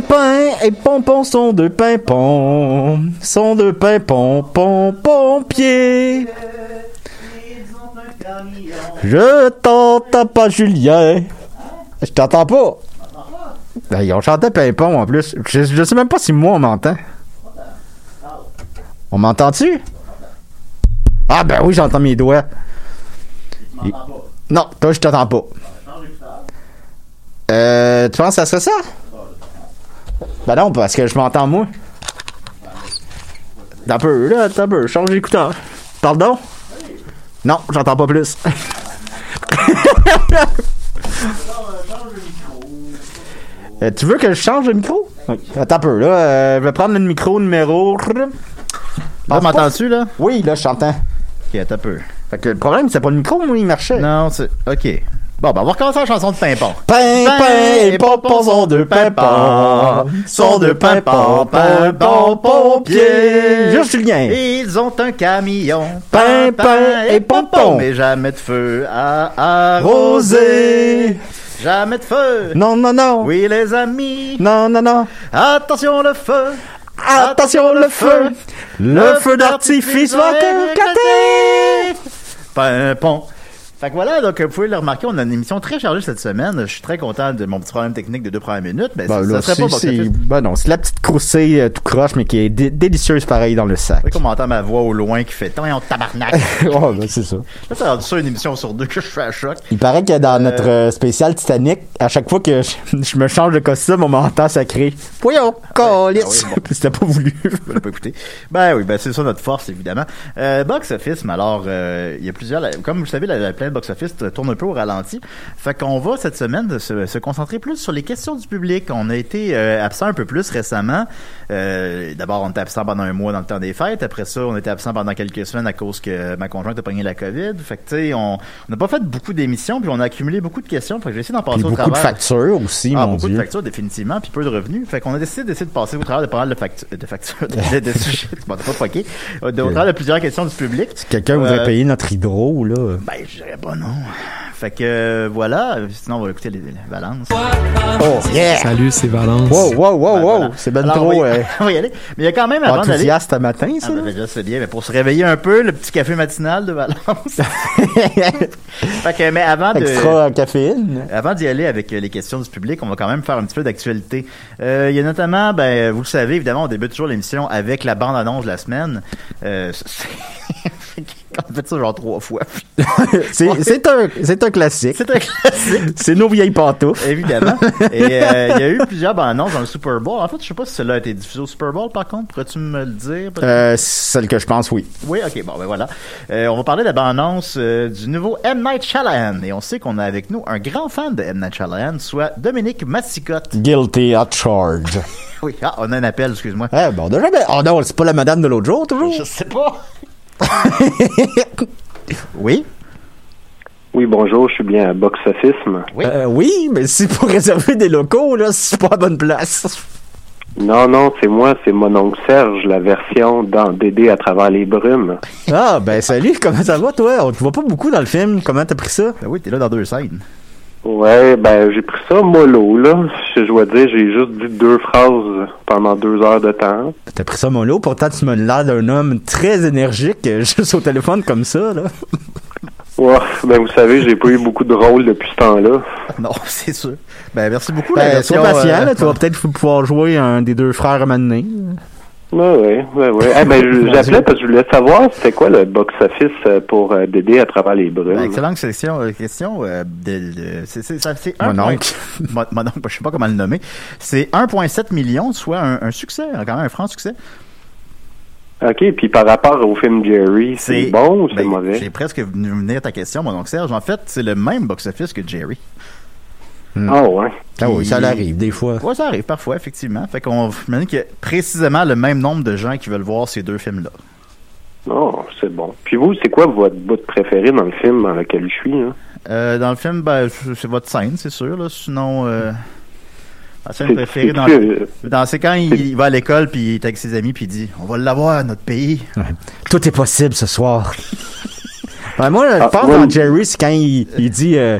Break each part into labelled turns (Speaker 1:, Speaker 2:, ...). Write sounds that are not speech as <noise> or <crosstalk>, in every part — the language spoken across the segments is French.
Speaker 1: Pimpin et pompon sont deux pimpons, sont deux pimpons, pompon pied. Je t'entends pas, Julien. Je t'entends pas. Ben, ils ont chanté pimpon en plus. Je, je sais même pas si moi on m'entend. On m'entend-tu? Ah ben oui, j'entends mes doigts. Non, toi je t'entends pas. Euh, tu penses que ça serait ça? Ben non, parce que je m'entends moi. T'as peu, là, t'as peu, change d'écouteur. Pardon? Non, j'entends pas plus. <laughs> Euh, tu veux que je change de micro? Attends un peu, là. euh, je vais prendre le micro numéro.
Speaker 2: Là, m'entends-tu, là?
Speaker 1: Oui, là, je t'entends.
Speaker 2: Ok, attends un peu.
Speaker 1: Fait que le problème, c'est pas le micro, moi, il marchait.
Speaker 2: Non, c'est. Ok. Bon, ben, on va recommencer la chanson de Pimpon.
Speaker 1: Pimpin et pompon sont deux pimpons, sont deux pimpons, pimpon, pompier. Juste Julien.
Speaker 2: Ils ont un camion.
Speaker 1: Pimpin et pompon.
Speaker 2: Mais jamais de feu à arroser. Jamais de feu.
Speaker 1: Non, non, non.
Speaker 2: Oui, les amis.
Speaker 1: Non, non, non.
Speaker 2: Attention, le feu.
Speaker 1: Attention, le feu. Le feu d'artifice va éclater.
Speaker 2: Pimpon. Fait que voilà, donc vous pouvez le remarquer, on a une émission très chargée cette semaine. Je suis très content de mon petit problème technique de deux premières minutes. Mais
Speaker 1: Ben
Speaker 2: ça
Speaker 1: là,
Speaker 2: serait pas
Speaker 1: c'est, ben non, c'est la petite croustille euh, tout croche, mais qui est dé- délicieuse pareil dans le sac.
Speaker 2: Oui, on entend ma voix au loin qui fait tant et on tabarnak. <laughs>
Speaker 1: oh, ben c'est ça.
Speaker 2: Là, ça a rendu ça une émission sur deux que je fais à choc.
Speaker 1: Il paraît que dans notre euh, spécial Titanic, à chaque fois que je, <laughs> je me change de costume, on m'entend sacré. Voyons.
Speaker 2: Ah oui, bon. <laughs>
Speaker 1: C'était pas voulu.
Speaker 2: Je pas écouté. Ben oui, ben c'est ça notre force, évidemment. Euh, box office, mais alors, euh, il y a plusieurs, comme vous le savez, la, la planète box office tourne un peu au ralenti. Fait qu'on va cette semaine se, se concentrer plus sur les questions du public. On a été euh, absent un peu plus récemment. Euh, D'abord, on était absent pendant un mois dans le temps des fêtes. Après ça, on était absent pendant quelques semaines à cause que ma conjointe a pogné la COVID. Fait que, tu sais, on n'a pas fait beaucoup d'émissions, puis on a accumulé beaucoup de questions. Fait que je vais essayer d'en passer
Speaker 1: Puis
Speaker 2: au
Speaker 1: beaucoup de
Speaker 2: travers.
Speaker 1: factures aussi,
Speaker 2: Ah,
Speaker 1: mon
Speaker 2: beaucoup
Speaker 1: Dieu.
Speaker 2: de factures, définitivement, puis peu de revenus. Fait qu'on a décidé d'essayer de passer au travers de pas mal de factures, de factures, de, de <laughs> sujets, bon, pas fucké, de, au travers de plusieurs questions du public.
Speaker 1: Si quelqu'un voudrait
Speaker 2: Euh,
Speaker 1: payer notre hydro, là.
Speaker 2: Ben, je dirais pas non. Fait que, euh, voilà. Sinon, on va écouter les, les balances.
Speaker 1: Oh, yeah!
Speaker 3: Salut, c'est Valence.
Speaker 1: Wow, wow, wow,
Speaker 2: Ben,
Speaker 1: wow!
Speaker 2: voilà.
Speaker 1: C'est ben
Speaker 2: Alors,
Speaker 1: trop
Speaker 2: on va y-
Speaker 1: euh, <laughs>
Speaker 2: on va y aller. Mais il y a quand même, avant d'aller...
Speaker 1: enthousiaste à matin,
Speaker 2: Ah,
Speaker 1: ça.
Speaker 2: ben, déjà, c'est bien, mais pour se réveiller un peu, le petit café matinal de Valence. <laughs> fait que, mais avant de...
Speaker 1: Extra caféine.
Speaker 2: Avant d'y aller avec euh, les questions du public, on va quand même faire un petit peu d'actualité. Euh, il y a notamment, ben, vous le savez, évidemment, on débute toujours l'émission avec la bande-annonce de la semaine. Euh, <laughs> c'est- <laughs> On a fait ça genre trois fois. <laughs>
Speaker 1: C'est un, classique.
Speaker 2: C'est un classique. <laughs>
Speaker 1: C'est nos vieilles pantoufles.
Speaker 2: Évidemment. Et euh, il y a eu plusieurs bandes annonces dans le Super Bowl. En fait, je sais pas si celle-là a été diffusée au Super Bowl, par contre. Pourrais-tu me le dire?
Speaker 1: Euh, celle que je pense, oui.
Speaker 2: Oui, ok, bon, ben voilà. Euh, on va parler de la bande-annonce du nouveau M. Night Shyamalan. Et on sait qu'on a avec nous un grand fan de M. Night Shyamalan, soit Dominique Massicotte.
Speaker 1: Guilty at charge.
Speaker 2: Oui, ah, on a un appel, excuse-moi.
Speaker 1: Eh, bon, déjà, ben, oh non, c'est pas la madame de l'autre jour, toujours?
Speaker 2: Je sais pas. <laughs> oui?
Speaker 4: Oui, bonjour, je suis bien à Box Office.
Speaker 2: Oui.
Speaker 1: Euh, oui, mais c'est pour réserver des locaux, là, c'est pas à bonne place.
Speaker 4: Non, non, c'est moi, c'est mon oncle Serge, la version dans Dédé à travers les brumes.
Speaker 1: Ah, ben, salut, comment ça va, toi? On te voit pas beaucoup dans le film. Comment t'as pris ça?
Speaker 2: Ben oui, t'es là dans deux scènes.
Speaker 4: Ouais, ben j'ai pris ça mollo, là. Je dois dire, j'ai juste dit deux phrases pendant deux heures de temps.
Speaker 1: T'as pris ça mollo, pourtant tu me l'air d'un homme très énergique, euh, <laughs> juste au téléphone comme ça, là.
Speaker 4: Ouais, ben vous savez, j'ai pas eu beaucoup de rôle depuis ce temps-là.
Speaker 2: Non, <laughs> c'est sûr. Ben, merci beaucoup. la
Speaker 1: Ben,
Speaker 2: version,
Speaker 1: sois patient,
Speaker 2: euh,
Speaker 1: là, tu vas <laughs> peut-être pouvoir jouer un des deux frères à m'amener.
Speaker 4: Ouais, ouais, ouais, ouais. Eh ben, je- <laughs> j'appelais parce que je voulais savoir c'était quoi le box-office euh, pour euh, Dédé à travers les brumes.
Speaker 2: Ben, excellente question. euh, question euh, de, de- c'est, un
Speaker 1: Mon
Speaker 2: point-
Speaker 1: oncle. <laughs>
Speaker 2: Mon, mon oncle, je sais pas comment le nommer. C'est 1,7 million, soit un, un succès, quand même un franc succès.
Speaker 4: OK, puis par rapport au film Jerry, c'est bon ou c'est
Speaker 2: ben,
Speaker 4: mauvais?
Speaker 2: J'ai presque venu venir à ta question, mon oncle Serge. En fait, c'est le même box-office que Jerry.
Speaker 4: Ah ouais.
Speaker 1: Ah oui, ça l'arrive, des fois.
Speaker 2: Ouais, ça arrive parfois, effectivement. Fait qu'on imagine qu'il y a précisément le même nombre de gens qui veulent voir ces deux films-là.
Speaker 4: Non, c'est bon. Puis vous, c'est quoi votre bout préféré dans le film dans lequel je suis? Hein?
Speaker 2: Euh, dans le film, ben, c'est votre scène, c'est sûr. Là. Sinon, euh, ma scène préférée dans, le- dans c'est quand il, il va à l'école puis il est avec ses amis puis il dit on va l'avoir notre pays.
Speaker 1: Tout est possible ce soir. <laughs> Ben, moi, je
Speaker 4: Ah,
Speaker 1: pense dans Jerry, c'est quand il, il dit euh,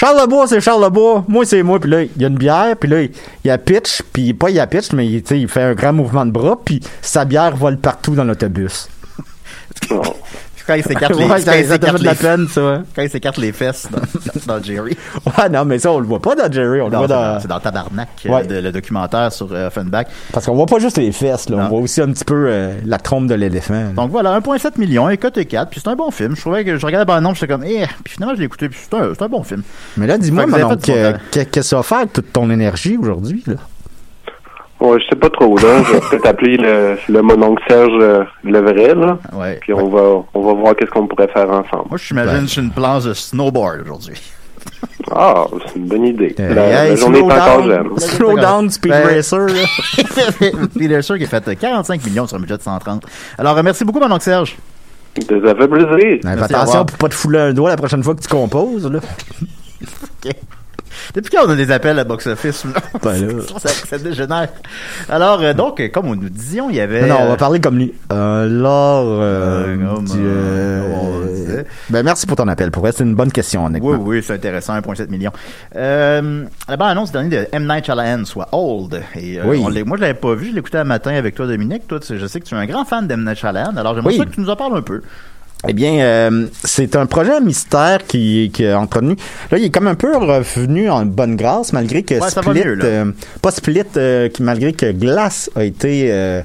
Speaker 1: Charles Lebois, c'est Charles Lebois, moi c'est moi, puis là, il y a une bière, puis là, il, il a pitch, puis pas il a pitch, mais il, il fait un grand mouvement de bras, puis sa bière vole partout dans l'autobus. <laughs> <laughs>
Speaker 2: Quand il s'écarte les,
Speaker 1: Ouais,
Speaker 2: quand il s'écarte les-
Speaker 1: peine, ça.
Speaker 2: quand il s'écarte les fesses dans, dans- Jerry. <laughs>
Speaker 1: Ouais, non, mais ça, on le voit pas dans Jerry, on le voit
Speaker 2: c'est
Speaker 1: dans...
Speaker 2: c'est dans Tabarnak, euh,
Speaker 1: Ouais.
Speaker 2: de- le documentaire sur euh, Offenbach.
Speaker 1: Parce qu'on voit pas juste les fesses, là,
Speaker 2: Non.
Speaker 1: on voit aussi un petit peu euh, la trompe de l'éléphant.
Speaker 2: Donc voilà, 1,7 million et coté 4, puis c'est un bon film. Je trouvais que je regardais le nom, j'étais comme, eh, puis finalement je l'ai écouté, puis c'est un, un bon film.
Speaker 1: Mais là, dis-moi,
Speaker 2: que-
Speaker 1: qu'est-ce que ça va faire toute ton énergie aujourd'hui, là?
Speaker 4: Ouais, je sais pas trop, là. Je <laughs> vais peut-être appeler le, le mon oncle Serge euh, le vrai, là.
Speaker 2: Ouais.
Speaker 4: Puis on va, on va voir qu'est-ce qu'on pourrait faire ensemble.
Speaker 2: Moi, je m'imagine sur une planche de snowboard aujourd'hui. <laughs>
Speaker 4: Ah, c'est une bonne idée.
Speaker 1: Euh,
Speaker 4: La, la
Speaker 1: hey,
Speaker 4: journée est
Speaker 1: slow
Speaker 4: encore jeune.
Speaker 1: Slow down, Speed
Speaker 2: Ben-
Speaker 1: Racer. <laughs>
Speaker 2: Peter Sur qui a fait euh, 45 millions sur un budget de 130. Alors, euh, merci beaucoup, mon oncle Serge.
Speaker 4: Ça fait plaisir.
Speaker 1: Attention pour pas te fouler un doigt la prochaine fois que tu composes, là.
Speaker 2: Depuis quand on a des appels à box-office? <laughs>
Speaker 1: Ben là.
Speaker 2: ça, ça dégénère. Alors, euh, donc, euh, comme nous disions, il y avait...
Speaker 1: Non, on
Speaker 2: euh,
Speaker 1: va parler comme lui. Alors, euh,
Speaker 2: Euh, comme,
Speaker 1: du,
Speaker 2: euh,
Speaker 1: euh,
Speaker 2: on
Speaker 1: ben merci pour ton appel. Pour vrai, c'est une bonne question, honnêtement.
Speaker 2: Oui, oui, c'est intéressant, 1,7 million. Euh, la bande annonce dernier de M. Night Shyamalan, soit Old. Et, euh,
Speaker 1: Oui.
Speaker 2: on moi, je l'avais pas vu, je écouté un matin avec toi, Dominique. Toi, tu- je sais que tu es un grand fan d'M. Night Shyamalan, alors j'aimerais
Speaker 1: Oui.
Speaker 2: ça que tu nous en parles un peu.
Speaker 1: Eh bien, euh, c'est un projet mystère qui, qui est entretenu. Là, il est comme un peu revenu en bonne grâce, malgré que
Speaker 2: Ouais,
Speaker 1: Split,
Speaker 2: mieux,
Speaker 1: euh, pas Split, euh, qui, malgré que Glass a été euh,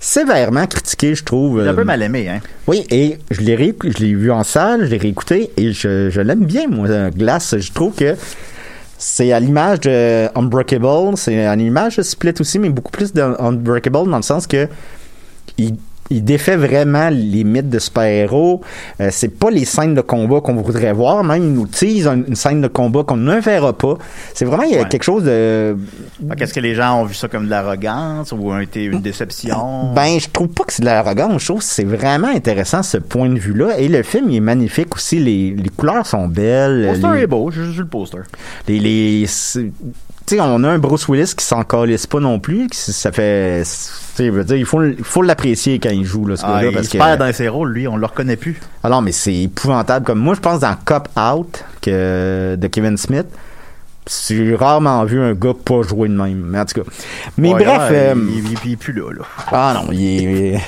Speaker 1: sévèrement critiqué, je trouve.
Speaker 2: Un
Speaker 1: euh,
Speaker 2: peu mal aimé, hein.
Speaker 1: Oui, et je l'ai ré- je l'ai vu en salle, je l'ai réécouté et je, je l'aime bien, moi, euh, Glass. Je trouve que c'est à l'image de Unbreakable, c'est à l'image de Split aussi, mais beaucoup plus d'Unbreakable dans le sens que il, il défait vraiment les mythes de super-héros. Euh, c'est pas les scènes de combat qu'on voudrait voir. Même, il nous tease une, une scène de combat qu'on ne verra pas. C'est vraiment, il y a
Speaker 2: Ouais.
Speaker 1: quelque chose de...
Speaker 2: Qu'Est-ce que les gens ont vu ça comme de l'arrogance ou ont été une déception?
Speaker 1: Ben, je trouve pas que c'est de l'arrogance. Je trouve que c'est vraiment intéressant ce point de vue-là. Et le film il est magnifique aussi. Les, les couleurs sont belles.
Speaker 2: le poster
Speaker 1: les,
Speaker 2: est beau, j'ai juste vu le poster.
Speaker 1: les, tu sais, on a un Bruce Willis qui s'en calisse pas non plus. qui- ça fait, tu veux dire, il faut, il faut l'apprécier quand il joue là, ce
Speaker 2: Ah,
Speaker 1: gars-là,
Speaker 2: il
Speaker 1: parce que.
Speaker 2: perd dans ses rôles, lui, on le reconnaît plus.
Speaker 1: Ah non, mais c'est épouvantable. Comme moi, je pense dans Cop Out que, de Kevin Smith. J'ai rarement vu un gars pas jouer de même. Mais en tout cas. Mais
Speaker 2: Ouais,
Speaker 1: bref.
Speaker 2: là,
Speaker 1: euh,
Speaker 2: il, il, il est plus là, là.
Speaker 1: ah non, il est.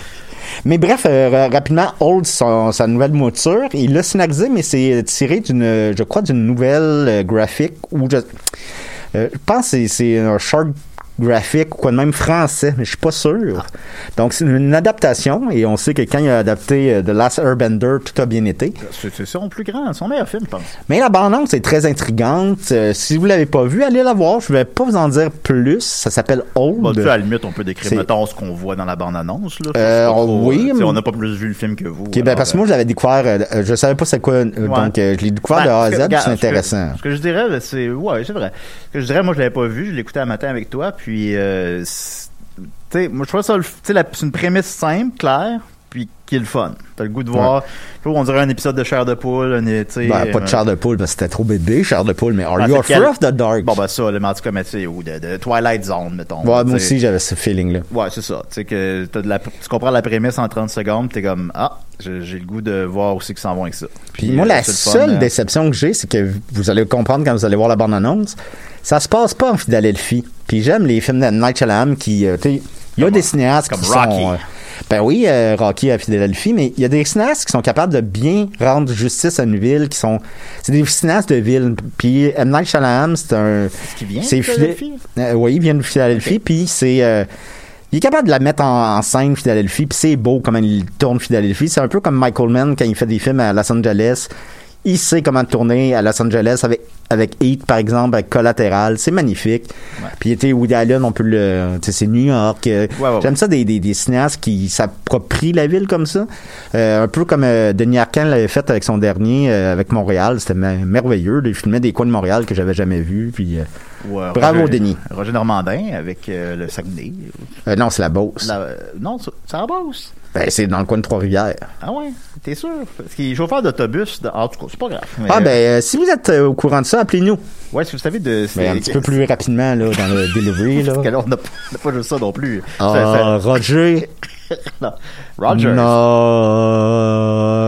Speaker 1: Mais bref, euh, ra- rapidement, Old, son- sa nouvelle mouture, il l'a scénarisé, mais c'est tiré d'une, je crois, d'une nouvelle euh, graphique où je, je pense que c'est- un short graphique ou quoi de même français, mais je suis pas sûr. Donc c'est une adaptation et on sait que quand il a adapté euh, The Last Airbender, tout a bien été.
Speaker 2: C'est son plus grand, son meilleur film, je pense.
Speaker 1: Mais la bande-annonce est très intrigante. Euh, si vous l'avez pas vu, allez la voir. Je vais pas vous en dire plus. Ça s'appelle Old.
Speaker 2: Bon, tu à la limite, on peut décrire, mettons, ce qu'on voit dans la bande-annonce.
Speaker 1: Euh, oui,
Speaker 2: euh,
Speaker 1: mais-
Speaker 2: On n'a pas plus vu le film que vous.
Speaker 1: Ben parce que moi, je l'avais découvert, je savais pas c'est quoi, donc je l'ai découvert de
Speaker 2: Ben,
Speaker 1: A à
Speaker 2: que-
Speaker 1: Z, c'est
Speaker 2: ce que-
Speaker 1: intéressant.
Speaker 2: Ce que je dirais, ben, c'est ouais, c'est vrai. Ce que je dirais, moi, je l'avais pas vu, je l'écoutais un matin avec toi, puis euh, c'est- tu sais, moi, je trouve ça, c'est une prémisse simple, claire, puis qui est le fun. T'as le goût de voir, on dirait un épisode de chair de poule,
Speaker 1: Ben, pas de
Speaker 2: euh,
Speaker 1: chair de poule, parce que c'était trop bébé, chair de poule, mais Are
Speaker 2: Ah,
Speaker 1: You Afraid of the Dark?
Speaker 2: Bon, ben ça, le en tout cas, mais ou de, de Twilight Zone, mettons.
Speaker 1: Ouais, moi aussi, j'avais ce feeling-là.
Speaker 2: Ouais, c'est ça. Tu sais que t'as de la, tu comprends la prémisse en 30 secondes, t'es comme ah, j'ai le goût de voir aussi qu'ils s'en vont avec ça.
Speaker 1: Puis moi,
Speaker 2: euh,
Speaker 1: la
Speaker 2: fun,
Speaker 1: seule
Speaker 2: euh,
Speaker 1: déception que j'ai, c'est que vous allez comprendre quand vous allez voir la bande-annonce, ça se passe pas en Philadelphie. Puis j'aime les films de Night Shyamalan qui, euh, tu sais, il y a des cinéastes
Speaker 2: comme
Speaker 1: qui
Speaker 2: Rocky.
Speaker 1: sont... euh, ben oui, euh, Rocky à Philadelphie, mais il y a des cinéastes qui sont capables de bien rendre justice à une ville, qui sont... C'est des cinéastes de ville. Puis M. Night Shyamalan, c'est un...
Speaker 2: qui vient de
Speaker 1: c'est Phila-
Speaker 2: Philadelphie?
Speaker 1: Oui, il vient de Philadelphie, puis c'est... il est capable de la mettre en, en scène, Philadelphie, puis c'est beau comment il tourne Philadelphie. C'est un peu comme Michael Mann quand il fait des films à Los Angeles. Il sait comment tourner à Los Angeles avec, avec Heat, par exemple, avec Collateral. C'est magnifique. Puis, il était Woody Allen, on peut le... Tu sais, c'est New York. euh,
Speaker 2: Ouais, ouais,
Speaker 1: J'aime ça, des, des, des cinéastes qui s'approprient la ville comme ça. Euh, un peu comme euh, Denis Arcand l'avait fait avec son dernier, euh, avec Montréal. C'était me- merveilleux. Il filmait des coins de Montréal que j'avais jamais vus. Puis, euh,
Speaker 2: Ou, euh,
Speaker 1: Bravo,
Speaker 2: Roger-
Speaker 1: Denis.
Speaker 2: Roger Normandin avec euh, le Saguenay.
Speaker 1: euh, non, c'est la Beauce.
Speaker 2: La- euh, non, c'est la Beauce.
Speaker 1: Ben, c'est dans le coin de Trois-Rivières.
Speaker 2: Ah ouais, t'es sûr? Parce qu'il est chauffeur d'autobus. de- En tout cas, c'est pas grave. Mais,
Speaker 1: Ah, ben, si vous êtes au courant de ça, appelez-nous.
Speaker 2: Ouais, si vous savez de.
Speaker 1: Mais un petit peu plus rapidement, là, dans le <laughs> delivery, là.
Speaker 2: Parce que là, on n'a pas juste ça non plus.
Speaker 1: Ah,
Speaker 2: Ça- ça-
Speaker 1: Roger. <laughs> <laughs>
Speaker 2: Rogers.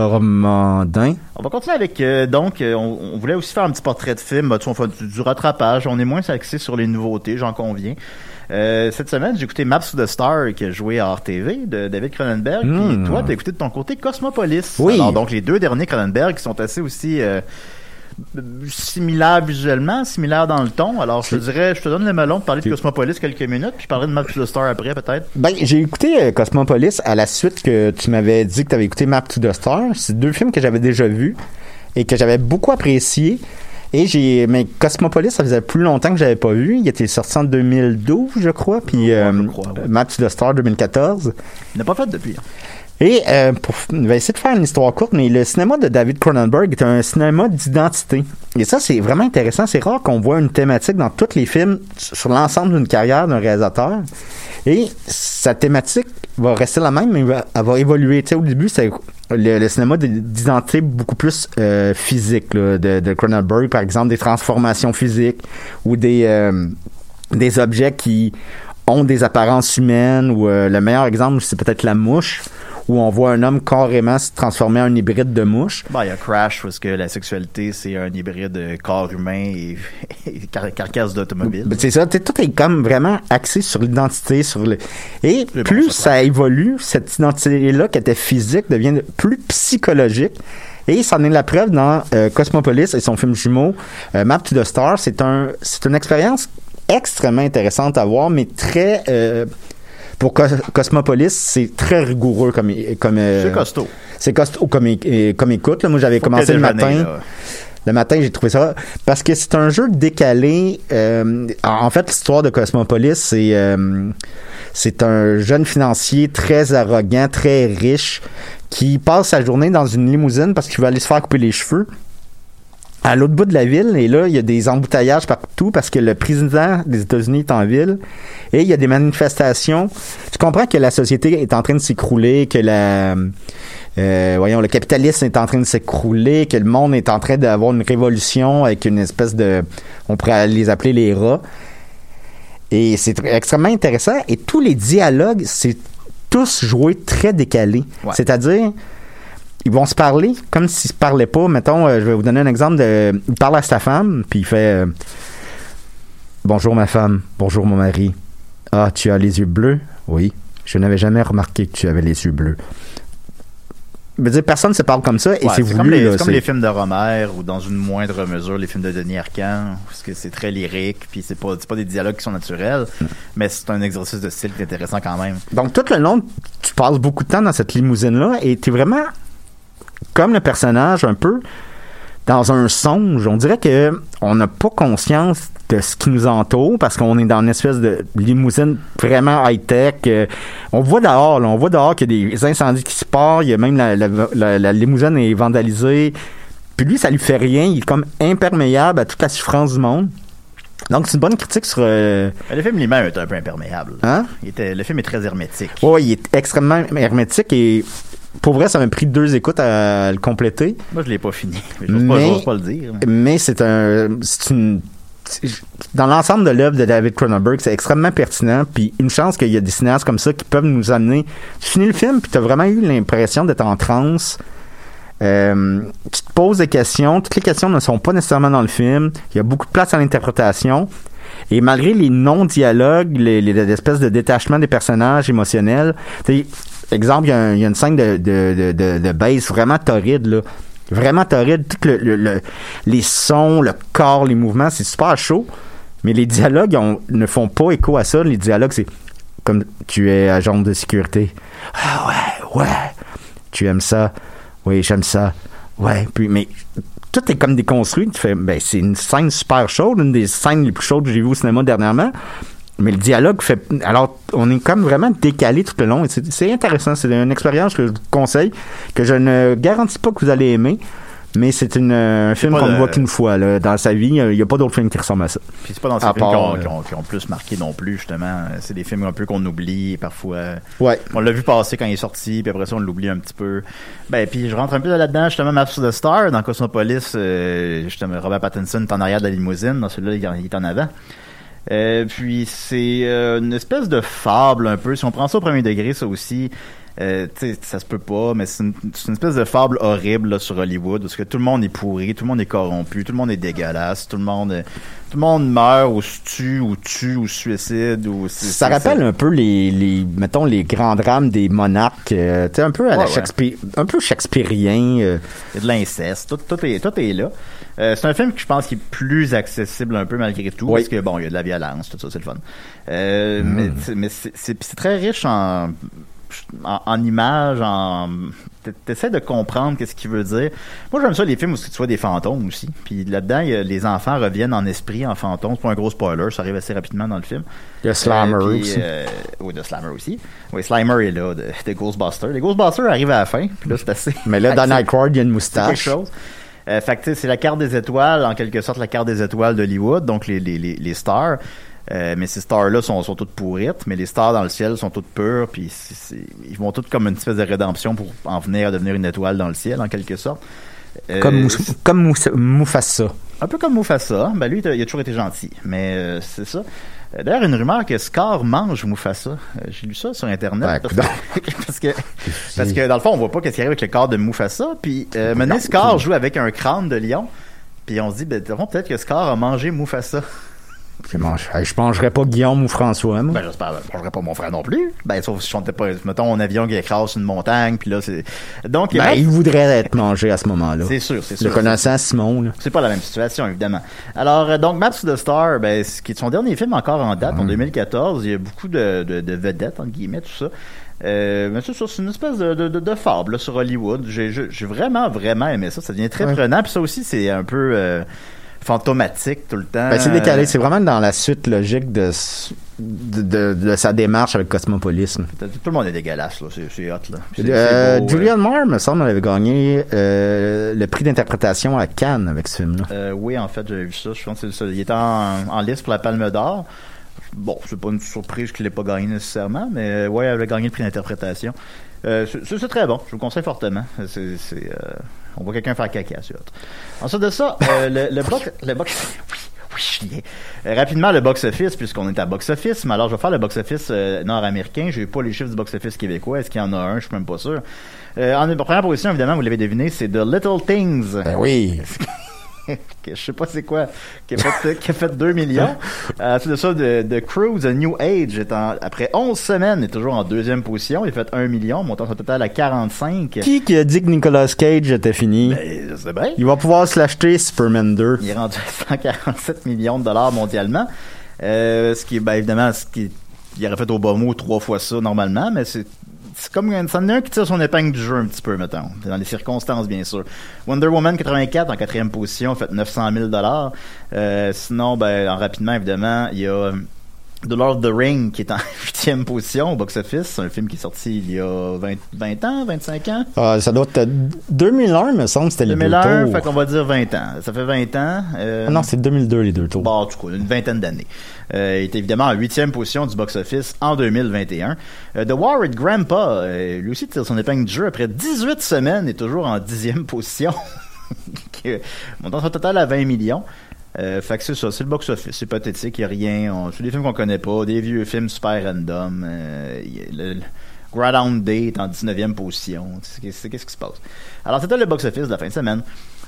Speaker 1: Normandin.
Speaker 2: On va continuer avec donc euh, donc euh, on, on voulait aussi faire un petit portrait de film, bah, on fait du, du rattrapage, on est moins axé sur les nouveautés, j'en conviens. Euh, cette semaine, j'ai écouté Maps to the Star qui a joué à RTV de David Cronenberg.
Speaker 1: Hmm.
Speaker 2: Puis toi, t'as écouté de ton côté Cosmopolis.
Speaker 1: Oui.
Speaker 2: Alors donc les deux derniers Cronenberg qui sont assez aussi similaires visuellement, similaires dans le ton. Alors je te dirais, je te donne le melon de parler de Cosmopolis quelques minutes, puis je parlerai de Maps to the Star après peut-être.
Speaker 1: Ben, j'ai écouté euh, Cosmopolis à la suite que tu m'avais dit que tu avais écouté Map to the Star. C'est deux films que j'avais déjà vus et que j'avais beaucoup apprécié. Et j'ai, mais Cosmopolis, ça faisait plus longtemps que j'avais pas vu. Il était sorti en 2012, je crois, puis euh, Map to the Star 2014.
Speaker 2: Il n'a pas fait depuis.
Speaker 1: Et euh, pour, essayer de faire une histoire courte, mais le cinéma de David Cronenberg est un cinéma d'identité. Et ça, c'est vraiment intéressant. C'est rare qu'on voit une thématique dans tous les films sur l'ensemble d'une carrière d'un réalisateur. Et sa thématique va rester la même, mais elle va évoluer. Tu sais, au début, c'est le, cinéma de- d'identité beaucoup plus euh, physique là, de, de Cronenberg, par exemple, des transformations physiques ou des, euh, des objets qui ont des apparences humaines ou euh, le meilleur exemple, c'est peut-être la mouche où on voit un homme carrément se transformer en un hybride de mouche.
Speaker 2: Bon, il y a Crash parce que la sexualité c'est un hybride de corps humain et, <laughs> et car- carcasse d'automobile.
Speaker 1: C'est ça, tout est comme vraiment axé sur l'identité, sur le. Et
Speaker 2: bon,
Speaker 1: plus
Speaker 2: ça,
Speaker 1: ça, évolue, cette identité-là qui était physique devient de- plus psychologique. Et c'en est la preuve dans euh, Cosmopolis et son film jumeau euh, Map to the Star. C'est un, c'est une expérience extrêmement intéressante à voir, mais très. euh, pour Cos- Cosmopolis, c'est très rigoureux comme comme. euh,
Speaker 2: C'est costaud.
Speaker 1: C'est costaud comme, comme écoute. Là, moi, j'avais commencé le matin. Le matin, j'ai trouvé ça parce que c'est un jeu décalé. euh, en en fait, l'histoire de Cosmopolis, c'est euh, c'est un jeune financier très arrogant, très riche, qui passe sa journée dans une limousine parce qu'il veut aller se faire couper les cheveux à l'autre bout de la ville. Et là, il y a des embouteillages partout parce que le président des États-Unis est en ville. Et il y a des manifestations. Tu comprends que la société est en train de s'écrouler, que la... euh, voyons, le capitalisme est en train de s'écrouler, que le monde est en train d'avoir une révolution avec une espèce de... On pourrait les appeler les rats. Et c'est tr- extrêmement intéressant. Et tous les dialogues, c'est tous joués très décalés.
Speaker 2: Ouais.
Speaker 1: C'est-à-dire, ils vont se parler comme s'ils se parlaient pas. Mettons, euh, je vais vous donner un exemple de. Il parle à sa femme, puis il fait euh, Bonjour ma femme, bonjour mon mari. Ah, tu as les yeux bleus? Oui. Je n'avais jamais remarqué que tu avais les yeux bleus. je veux dire, personne se parle comme ça et
Speaker 2: Ouais,
Speaker 1: c'est
Speaker 2: comme,
Speaker 1: voulu.
Speaker 2: les,
Speaker 1: là,
Speaker 2: c'est comme les films de Romer ou dans une moindre mesure les films de Denis Arcand parce que c'est très lyrique puis c'est pas pas des dialogues qui sont naturels mais c'est un exercice de style qui est intéressant quand même.
Speaker 1: Donc, tout le long, tu passes beaucoup de temps dans cette limousine-là et tu es vraiment comme le personnage un peu dans un songe. On dirait que on n'a pas conscience de ce qui nous entoure parce qu'on est dans une espèce de limousine vraiment high-tech. Euh, on voit dehors, là, on voit dehors qu'il y a des incendies qui se partent. Il y a même la, la, la- la limousine est vandalisée. Puis lui, ça lui fait rien. Il est comme imperméable à toute la souffrance du monde. Donc, c'est une bonne critique sur... euh,
Speaker 2: Le film lui-même est un peu imperméable.
Speaker 1: Hein?
Speaker 2: Il était, le film est très hermétique.
Speaker 1: Ouais, il est extrêmement hermétique et pour vrai, ça m'a pris deux écoutes à le compléter.
Speaker 2: Moi je l'ai pas fini. <laughs> mais J'ose pas, le dire.
Speaker 1: mais c'est un, c'est une, dans l'ensemble de l'œuvre de David Cronenberg, c'est extrêmement pertinent. Puis une chance qu'il y a des cinéastes comme ça qui peuvent nous amener. Tu finis le film, puis t'as vraiment eu l'impression d'être en transe. Euh, tu te poses des questions. Toutes les questions ne sont pas nécessairement dans le film. Il y a beaucoup de place à l'interprétation. Et malgré les non-dialogues, les, les, les espèces de détachement des personnages émotionnels, tu sais, exemple, il y, a une scène de, de, de, vraiment torride, là. Vraiment torride. Tout le, le- le- les sons, le corps, les mouvements, c'est super chaud. Mais les dialogues ne font pas écho à ça. Les dialogues, c'est comme tu es agent de sécurité. Ah ouais, ouais. Tu aimes ça? Oui, j'aime ça. Ouais. Puis, mais tout est comme déconstruit. Tu fais, ben, c'est une scène super chaude, une des scènes les plus chaudes que j'ai vues au cinéma dernièrement. Mais le dialogue fait. Alors, on est comme vraiment décalé tout le long. et C'est intéressant. C'est une expérience que je vous conseille, que je ne garantis pas que vous allez aimer. Mais c'est une, un film qu'on ne voit qu'une fois. là. Dans sa vie, il n'y a pas d'autres films qui ressemblent à ça.
Speaker 2: Puis c'est pas dans ces
Speaker 1: À
Speaker 2: films qui ont,
Speaker 1: euh,
Speaker 2: plus marqué non plus, justement. C'est des films un peu qu'on oublie parfois.
Speaker 1: Ouais.
Speaker 2: On l'a vu passer quand il est sorti, puis après ça, on l'oublie un petit peu. Ben, puis je rentre un peu là-dedans, justement, Maps of the Star, dans Cosmopolis, euh, justement, Robert Pattinson est en arrière de la limousine, dans celui-là, il est en avant. Euh, puis c'est euh, une espèce de fable un peu. Si on prend ça au premier degré, ça aussi, euh, ça se peut pas, mais c'est une, une espèce de fable horrible là, sur Hollywood, parce que tout le monde est pourri, tout le monde est corrompu, tout le monde est dégueulasse, tout le monde, euh, tout le monde meurt ou se tue ou tue ou suicide ou.
Speaker 1: Ça rappelle un peu les, les mettons, les grands drames des monarques. euh, un peu à la
Speaker 2: ouais.
Speaker 1: Shakespeare, un peu shakespearien. euh.
Speaker 2: Il y a de l'inceste, tout, tout, est, tout est là. Euh, c'est un film que je pense qui est plus accessible un peu malgré tout,
Speaker 1: Oui.
Speaker 2: parce que bon, il y a de la violence, tout ça, c'est le fun. Euh. Mais, c'est- mais c'est très riche en, en, en images, en t'essaies de comprendre qu'est-ce qu'il veut dire. Moi, j'aime ça les films où tu vois des fantômes aussi. Puis là-dedans, les enfants reviennent en esprit, en fantôme. C'est pas un gros spoiler, ça arrive assez rapidement dans le film.
Speaker 1: Il y a Slimer
Speaker 2: Euh, puis,
Speaker 1: aussi.
Speaker 2: euh, oui, de Slimer aussi. Oui, Slimer est là, de, de Ghostbusters. Les Ghostbusters arrivent à la fin, puis là, c'est assez... <laughs>
Speaker 1: Mais là, Dan
Speaker 2: assez-
Speaker 1: Aykroyd, il y a une moustache.
Speaker 2: quelque chose. Euh, fait c'est la carte des étoiles, en quelque sorte la carte des étoiles d'Hollywood, donc les, les, les, les stars. Euh, mais ces stars-là sont, sont toutes pourrites, mais les stars dans le ciel sont toutes pures, puis ils vont toutes comme une espèce de rédemption pour en venir à devenir une étoile dans le ciel, en quelque sorte. Euh,
Speaker 1: Comme, Mous- comme Mous- Mufasa.
Speaker 2: un peu comme Mufasa. Ben lui, il a- toujours été gentil. Mais euh, c'est ça. D'ailleurs, une rumeur que Scar mange Mufasa. J'ai lu ça sur Internet.
Speaker 1: Ben,
Speaker 2: parce, que, <laughs> <laughs> parce que dans le fond, on voit pas qu'est-ce qui arrive avec le corps de Mufasa. Puis euh, maintenant, Scar joue avec un crâne de lion. Puis on se dit, ben, peut-être que Scar a mangé Mufasa.
Speaker 1: Je, je mangerais pas Guillaume ou François, moi.
Speaker 2: Ben, j'espère, je mangerais pas mon frère non plus. Ben, sauf si je chantais pas, mettons, un avion qui écrase une montagne, puis là, c'est... Donc,
Speaker 1: Ben,
Speaker 2: bref,
Speaker 1: il voudrait être mangé à ce moment-là.
Speaker 2: c'est sûr, c'est sûr.
Speaker 1: Le connaissant Simon, là.
Speaker 2: C'est pas la même situation, évidemment. Alors, euh, donc, Maps to the Star, ben, ce qui est son dernier film encore en date, en 2014. Il y a beaucoup de, de, de vedettes, entre guillemets, tout ça. Euh, mais c'est c'est une espèce de, de, de, fable là, sur Hollywood. J'ai j'ai- j'ai vraiment, vraiment aimé ça. Ça devient très
Speaker 1: Ouais.
Speaker 2: prenant. Puis ça aussi, c'est un peu euh, fantomatique tout le temps.
Speaker 1: Ben, c'est décalé.
Speaker 2: Euh,
Speaker 1: C'est vraiment dans la suite logique de, s- de, de- de sa démarche avec Cosmopolis.
Speaker 2: Tout le monde est dégueulasse, là. C'est hot, là. C'est-
Speaker 1: Euh, Julianne Moore, me semble, avait gagné euh, le prix d'interprétation à Cannes avec ce film-là.
Speaker 2: Euh, oui, en fait, j'avais vu ça. Je pense que ça. Il était en, en liste pour la Palme d'Or. Bon, c'est pas une surprise qu'il l'ait pas gagné nécessairement, mais euh, ouais, elle avait gagné le prix d'interprétation. Euh, c'est- très bon. Je vous le conseille fortement. C'est, euh, on voit quelqu'un faire caca, c'est hot. Ensuite de ça, euh, le, le <laughs> box, le box, oui. Euh, rapidement, le box-office, puisqu'on est à box-office. Mais alors, je vais faire le box-office euh, nord-américain. J'ai pas les chiffres du box-office québécois. Est-ce qu'il y en a un? Je suis même pas sûr. Euh, en première position, évidemment, vous l'avez deviné, c'est The Little Things.
Speaker 1: Ben oui. <laughs>
Speaker 2: je sais pas c'est quoi, qui a fait, qui a fait 2 millions. <laughs> Euh, c'est de ça, de, de Cruise, A New Age, est en- après 11 semaines, est toujours en deuxième position. Il a fait 1 million, montant son total à 45.
Speaker 1: Qui qui a dit que Nicolas Cage était fini?
Speaker 2: Ben, je sais bien.
Speaker 1: Il va pouvoir se l'acheter Superman 2.
Speaker 2: Il est rendu à 147 millions de dollars mondialement. Euh, ce qui est, ben, évidemment, ce qui il aurait fait au bas mot trois fois ça normalement, mais c'est c'est comme un, c'en est un qui tire son épingle du jeu un petit peu, mettons. Dans les circonstances, bien sûr. Wonder Woman 84 en quatrième position, fait 900 000 dollars. Euh, sinon, ben, en rapidement, évidemment, il y a euh, The Lord of the Ring qui est en <laughs> huitième position au box-office. C'est un film qui est sorti il y a 20, 20 ans, 25 ans?
Speaker 1: Ah, ça doit être 2001, me semble, c'était les deux
Speaker 2: 2001,
Speaker 1: tours.
Speaker 2: fait qu'on va dire 20 ans. Ça fait 20 ans. euh,
Speaker 1: Ah non, c'est 2002 les deux tours.
Speaker 2: Bon, en tout cas, une vingtaine d'années. Euh, il est évidemment en huitième position du box-office en 2021. Euh, The War with Grandpa, lui aussi tire son épingle du jeu après 18 semaines, est toujours en dixième <laughs> position. <laughs> Que- Montant son total à 20 millions. Euh, fait que c'est ça, c'est le box-office, c'est pathétique, il a rien. on- C'est des films qu'on connaît pas, des vieux films super random. Euh, le, Groundhog Day est en 19e position. Qu'est-ce qui se passe? Alors, c'était le box-office de la fin de semaine.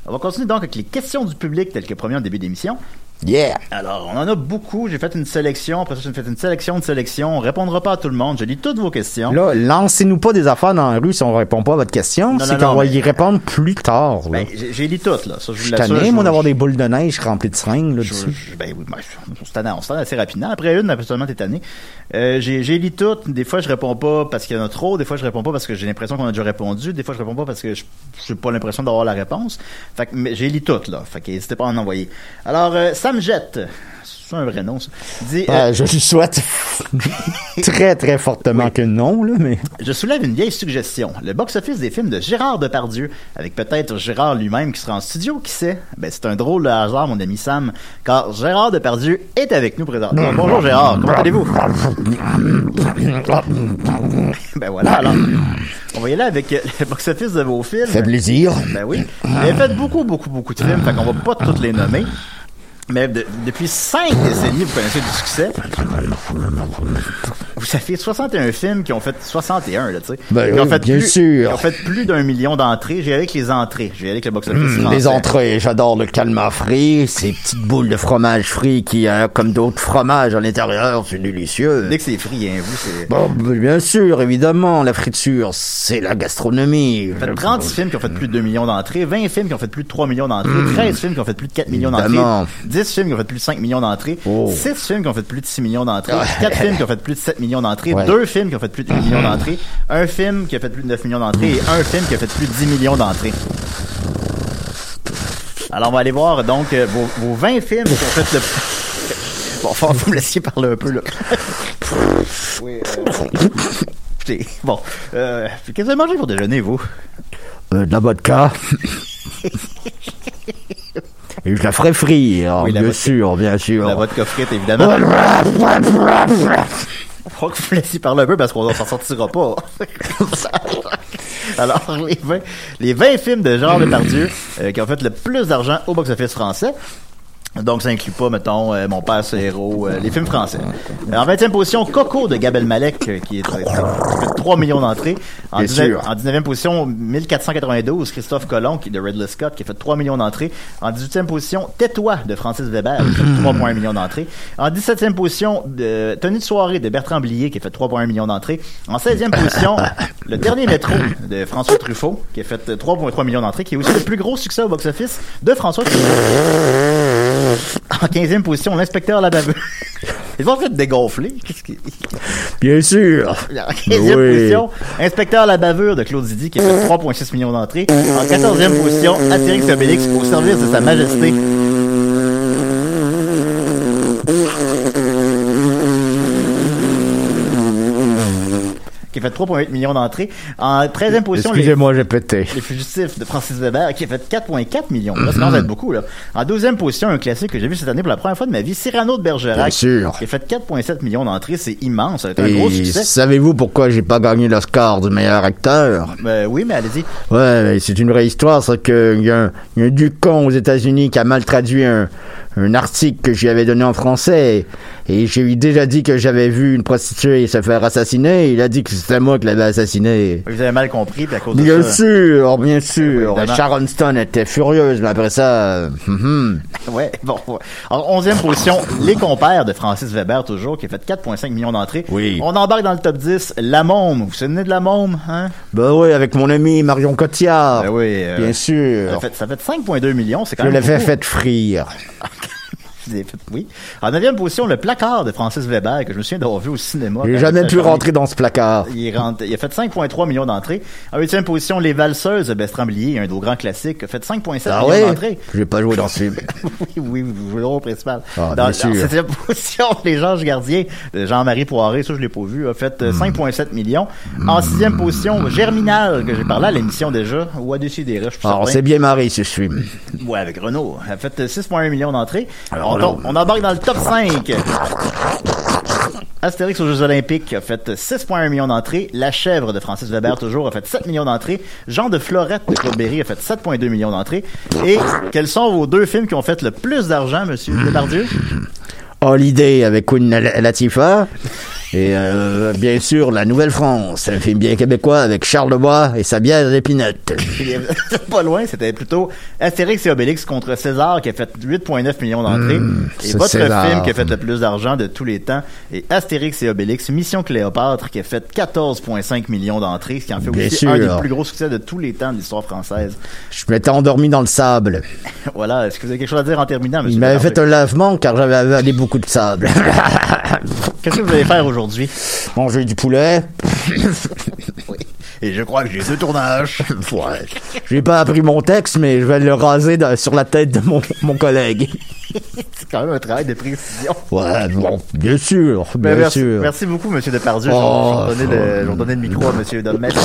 Speaker 2: On va continuer donc avec les questions du public telles que promis en début d'émission.
Speaker 1: Yeah!
Speaker 2: Alors, on en a beaucoup. J'ai fait une sélection. Après ça, j'ai fait une sélection de sélection. On répondra pas à tout le monde. Je lis toutes vos questions.
Speaker 1: Là, lancez-nous pas des affaires dans la rue si on répond pas à votre question. C'est qu'on va
Speaker 2: mais-
Speaker 1: y répondre plus tard. Là.
Speaker 2: Ben, j'ai lu toutes, là. Ça, je vous l'assure.
Speaker 1: moi, d'avoir des boules de neige remplies de seringues là,
Speaker 2: je-
Speaker 1: dessus.
Speaker 2: je- ben oui, ben, on se tanne- assez rapidement. Après une, absolument, t'es tanné. Euh, j'ai j'ai lu toutes. Des fois, je réponds pas parce qu'il y en a trop. Des fois, je réponds pas parce que j'ai l'impression qu'on a déjà répondu. Des fois, je réponds pas parce que je j'ai pas l'impression d'avoir la réponse. Fait que, mais j'ai lu toutes, là. Fait que n'hésitez pas à en envoyer. Alors, euh, Sam Jett. C'est un vrai nom, ça. Dit, euh,
Speaker 1: je lui souhaite <laughs> très, très fortement que non, là, mais.
Speaker 2: Je soulève une vieille suggestion. Le box-office des films de Gérard Depardieu, avec peut-être Gérard lui-même qui sera en studio, qui sait? Ben, c'est un drôle de hasard, mon ami Sam, car Gérard Depardieu est avec nous présentement. Bonjour Gérard, comment allez-vous? ben voilà, alors, on va y aller avec le box-office de vos films.
Speaker 1: Fait plaisir.
Speaker 2: Ben oui. Vous avez fait beaucoup, beaucoup, beaucoup de films, fait qu'on va pas tous les nommer. Mais de- depuis cinq décennies, vous connaissez du succès. Ça fait 61 films qui ont fait 61, là, tu sais.
Speaker 1: Ben
Speaker 2: ont fait
Speaker 1: bien
Speaker 2: plus,
Speaker 1: sûr.
Speaker 2: Qui ont fait plus d'un million d'entrées. J'ai avec les entrées. J'ai avec le box-office français.
Speaker 1: les entrées, j'adore le calmar frit, ces petites boules de fromage frit qui, euh, comme d'autres fromages à l'intérieur, c'est délicieux.
Speaker 2: Dès que c'est frit, hein, vous, c'est...
Speaker 1: Bon, ben, bien sûr, évidemment, la friture, c'est la gastronomie.
Speaker 2: Vous faites 30 films qui ont fait plus de 2 millions d'entrées, 20 films qui ont fait plus de 3 millions d'entrées, 13 films qui ont fait plus de 4 millions d'entrées. 10 films qui ont fait plus de 5 millions d'entrées,
Speaker 1: Oh.
Speaker 2: 6 films qui ont fait plus de 6 millions d'entrées,
Speaker 1: Ouais.
Speaker 2: 4 films qui ont fait plus de 7 millions d'entrées,
Speaker 1: Ouais.
Speaker 2: 2 films qui ont fait plus de 8 millions d'entrées, <laughs> un film qui a fait plus de 9 millions d'entrées et un film qui a fait plus de 10 millions d'entrées. Alors, on va aller voir donc euh, vos, vos 20 films qui ont fait le... <laughs> Bon, faut vous me laissiez parler un peu, là. oui, euh... <laughs> Bon, euh, qu'est-ce que vous avez mangé pour déjeuner, vous?
Speaker 1: Euh, de la vodka. Et je la ferai frire,
Speaker 2: Oui,
Speaker 1: bien
Speaker 2: vodka.
Speaker 1: sûr, bien sûr.
Speaker 2: La vodka frite, évidemment. Faut que vous laissiez parler un peu parce qu'on s'en sortira pas. <laughs> Alors, les 20, les 20 films de Jean Depardieu euh, qui ont fait le plus d'argent au box-office français. Donc, ça inclut pas, mettons, euh, Mon père, c'est héros, euh, les films français. Euh, en 20e position, Coco de Gabel Malek, euh, qui est qui a fait 3 millions d'entrées. En,
Speaker 1: Bien
Speaker 2: 19
Speaker 1: sûr.
Speaker 2: en 19e position, 1492, Christophe Colomb, qui est de Ridley Scott, qui a fait 3 millions d'entrées. En 18e position, Tais-toi de Francis Weber, qui a fait 3,1 millions d'entrées. En 17e position, de Tenue de soirée de Bertrand Blier, qui a fait 3,1 millions d'entrées. En 16e position, Le dernier métro de François Truffaut, qui a fait 3,3 millions d'entrées, qui est aussi le plus gros succès au box-office de François Truffaut. En 15e position, l'inspecteur la baveux. Ils vont fait dégonfler. Qu'est-ce qui...
Speaker 1: Bien sûr.
Speaker 2: En 15e
Speaker 1: Oui.
Speaker 2: position, Inspecteur la bavure de Claude Zidi qui a fait 3,6 millions d'entrées. En 14e position, Astérix Obélix au service de sa majesté. Qui a fait 3,8 millions d'entrées. En 13e position,
Speaker 1: Excusez-moi, j'ai pété.
Speaker 2: les Fugitifs de Francis Weber qui a fait 4,4 millions. Là, ça commence à être beaucoup, là. En 12e position, un classique que j'ai vu cette année pour la première fois de ma vie, Cyrano de Bergerac.
Speaker 1: Bien sûr.
Speaker 2: Qui a fait 4,7 millions d'entrées. C'est immense. Ça a été un gros succès.
Speaker 1: savez-vous pourquoi j'ai pas gagné l'Oscar du meilleur acteur?
Speaker 2: Ben oui, mais allez-y.
Speaker 1: Ouais, c'est une vraie histoire, c'est qu'il y, y a un Ducon aux États-Unis qui a mal traduit un, un article que j'y avais donné en français. Et j'ai lui déjà dit que j'avais vu une prostituée se faire assassiner. Il a dit que c'était moi qui l'avais assassinée.
Speaker 2: Vous avez mal compris, puis à cause de
Speaker 1: Bien
Speaker 2: ça.
Speaker 1: sûr, bien sûr.
Speaker 2: évidemment.
Speaker 1: Sharon Stone était furieuse, mais après ça, hum, hum.
Speaker 2: Ouais, bon. En onzième position, Les Compères de Francis Weber, toujours, qui a fait 4,5 millions d'entrées.
Speaker 1: Oui.
Speaker 2: On embarque dans le top 10. La Môme. Vous vous souvenez de La Môme, hein?
Speaker 1: Ben oui, avec mon ami Marion Cotillard.
Speaker 2: Ben oui. euh,
Speaker 1: Bien sûr.
Speaker 2: Ça fait, fait 5,2 millions, c'est quand
Speaker 1: Je
Speaker 2: même
Speaker 1: l'avais
Speaker 2: beaucoup.
Speaker 1: fait frire.
Speaker 2: Oui. En neuvième position, Le Placard de Francis Weber, que je me souviens d'avoir vu au cinéma.
Speaker 1: J'ai
Speaker 2: quand
Speaker 1: jamais pu rentrer dans ce placard.
Speaker 2: Il, il a fait 5,3 millions d'entrées. En huitième position, Les Valseuses de Bestramblier, un de vos grands classiques, a fait 5,7
Speaker 1: Ah
Speaker 2: millions
Speaker 1: ouais?
Speaker 2: d'entrées.
Speaker 1: J'ai pas joué dans ce film. <laughs>
Speaker 2: oui, oui, vous jouez le rôle principal.
Speaker 1: Ah,
Speaker 2: dans,
Speaker 1: bien sûr.
Speaker 2: septième <laughs> position, Les Georges Gardiens de Jean-Marie Poiré, ça je l'ai pas vu, a fait
Speaker 1: Hmm.
Speaker 2: euh, 5,7 millions. En sixième position, Germinal, que j'ai parlé à l'émission déjà, ou à Décider, je suis
Speaker 1: Alors,
Speaker 2: certain.
Speaker 1: c'est bien marré, ce film.
Speaker 2: Ouais, avec Renault. A fait euh, 6,1 millions d'entrées.
Speaker 1: Alors,
Speaker 2: On, embarque dans le top 5. Astérix aux Jeux Olympiques a fait 6,1 millions d'entrées. La Chèvre de Francis Weber, toujours, a fait 7 millions d'entrées. Jean de Florette de Claude Berry a fait 7,2 millions d'entrées. Et quels sont vos deux films qui ont fait le plus d'argent, monsieur Depardieu?
Speaker 1: Holiday avec Queen La- Latifah. Et euh, bien sûr, La Nouvelle-France, un film bien québécois avec Charles Lebois et sa bière d'épinette. <laughs>
Speaker 2: Pas loin, c'était plutôt Astérix et Obélix contre César qui a fait 8,9 millions d'entrées.
Speaker 1: Mmh,
Speaker 2: et votre
Speaker 1: César.
Speaker 2: film qui a fait le plus d'argent de tous les temps est Astérix et Obélix, Mission Cléopâtre qui a fait 14,5 millions d'entrées, ce qui en fait
Speaker 1: Bien
Speaker 2: aussi
Speaker 1: sûr.
Speaker 2: un des plus gros succès de tous les temps de l'histoire française.
Speaker 1: Je m'étais endormi dans le sable. <laughs>
Speaker 2: voilà, est-ce que vous avez quelque chose à dire en terminant, monsieur
Speaker 1: Il m'avait fait un lavement car j'avais avalé beaucoup de sable.
Speaker 2: Qu'est-ce que vous allez faire aujourd'hui?
Speaker 1: Manger du poulet. <laughs>
Speaker 2: Et je crois que j'ai deux tournages. <laughs>
Speaker 1: Ouais. J'ai pas appris mon texte, mais je vais le raser dans- sur la tête de mon, mon collègue. <laughs>
Speaker 2: C'est quand même un travail de précision.
Speaker 1: Ouais, bon, bien sûr, bien
Speaker 2: Ben, merci,
Speaker 1: sûr.
Speaker 2: merci beaucoup, monsieur Depardieu.
Speaker 1: Oh,
Speaker 2: je vais donner le, micro à monsieur Dom Massy.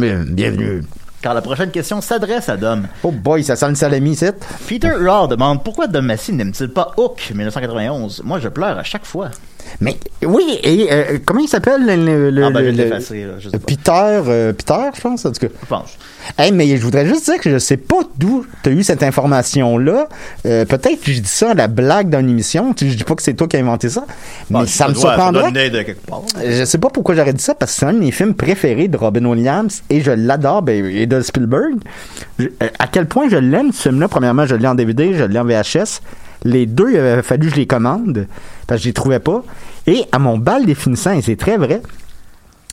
Speaker 1: Bien- Bienvenue.
Speaker 2: Car la prochaine question s'adresse à Dom.
Speaker 1: Oh boy, ça sent le salami, c'est.
Speaker 2: Peter Raw demande pourquoi Dom Massy n'aime-t-il pas Hook 1991 Moi, je pleure à chaque fois.
Speaker 1: Mais oui, et euh, comment il s'appelle le, le-
Speaker 2: Ah, ben, je
Speaker 1: le-
Speaker 2: vais
Speaker 1: le-
Speaker 2: l'effacer, là, je sais pas.
Speaker 1: Peter, euh, Peter, je pense en tout cas.
Speaker 2: Je pense.
Speaker 1: Hey, mais je voudrais juste dire que je sais pas d'où tu as eu cette information-là. Euh, Peut-être que j'ai dit ça à la blague d'une émission. Je dis pas que c'est toi qui as inventé ça, mais ça me surprendrait. Je sais pas pourquoi j'aurais dit ça parce que c'est un de mes films préférés de Robin Williams et je l'adore ben, et de Spielberg. Je- à quel point je l'aime ce film-là. Premièrement, je l'ai en DVD, je l'ai en VHS. Les deux, il avait fallu que je les commande parce que je les trouvais pas. Et à mon bal définissant, et c'est très vrai,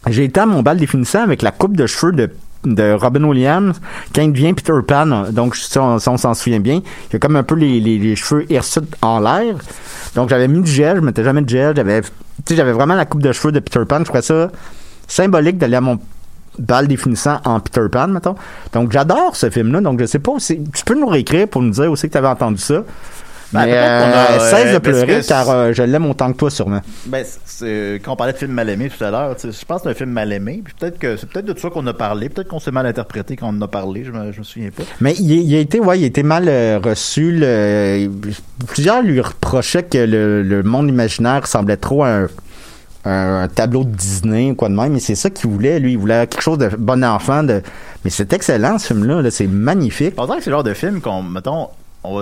Speaker 1: j'ai été à mon bal définissant avec la coupe de cheveux de Robin Williams quand il devient Peter Pan donc si on, si s'en souvient bien il a comme un peu les, les, cheveux hirsutes en l'air. Donc j'avais mis du gel je mettais jamais de gel j'avais j'avais vraiment la coupe de cheveux de Peter Pan je trouvais ça symbolique d'aller à mon bal définissant en Peter Pan mettons. Donc j'adore ce film là donc je sais pas aussi tu peux nous réécrire pour nous dire aussi que tu avais entendu ça
Speaker 2: Ben,
Speaker 1: mais
Speaker 2: a,
Speaker 1: euh,
Speaker 2: euh,
Speaker 1: cesse de pleurer car euh, je l'aime autant que toi sûrement
Speaker 2: Ben, c'est- quand on parlait de film mal aimé tout à l'heure, je pense que c'est un film mal aimé. Puis peut-être que c'est peut-être de ça qu'on a parlé. Peut-être qu'on s'est mal interprété quand on en a parlé. Je me, je me souviens pas.
Speaker 1: Mais il, il a été, ouais, il a été mal euh, reçu. le- plusieurs lui reprochaient que le, le monde imaginaire ressemblait trop à un, un tableau de Disney ou quoi de même. Mais c'est ça qu'il voulait, lui. Il voulait quelque chose de bon enfant. De... Mais c'est excellent, ce film-là. Là. C'est magnifique.
Speaker 2: On dirait que c'est le genre de film qu'on, mettons, on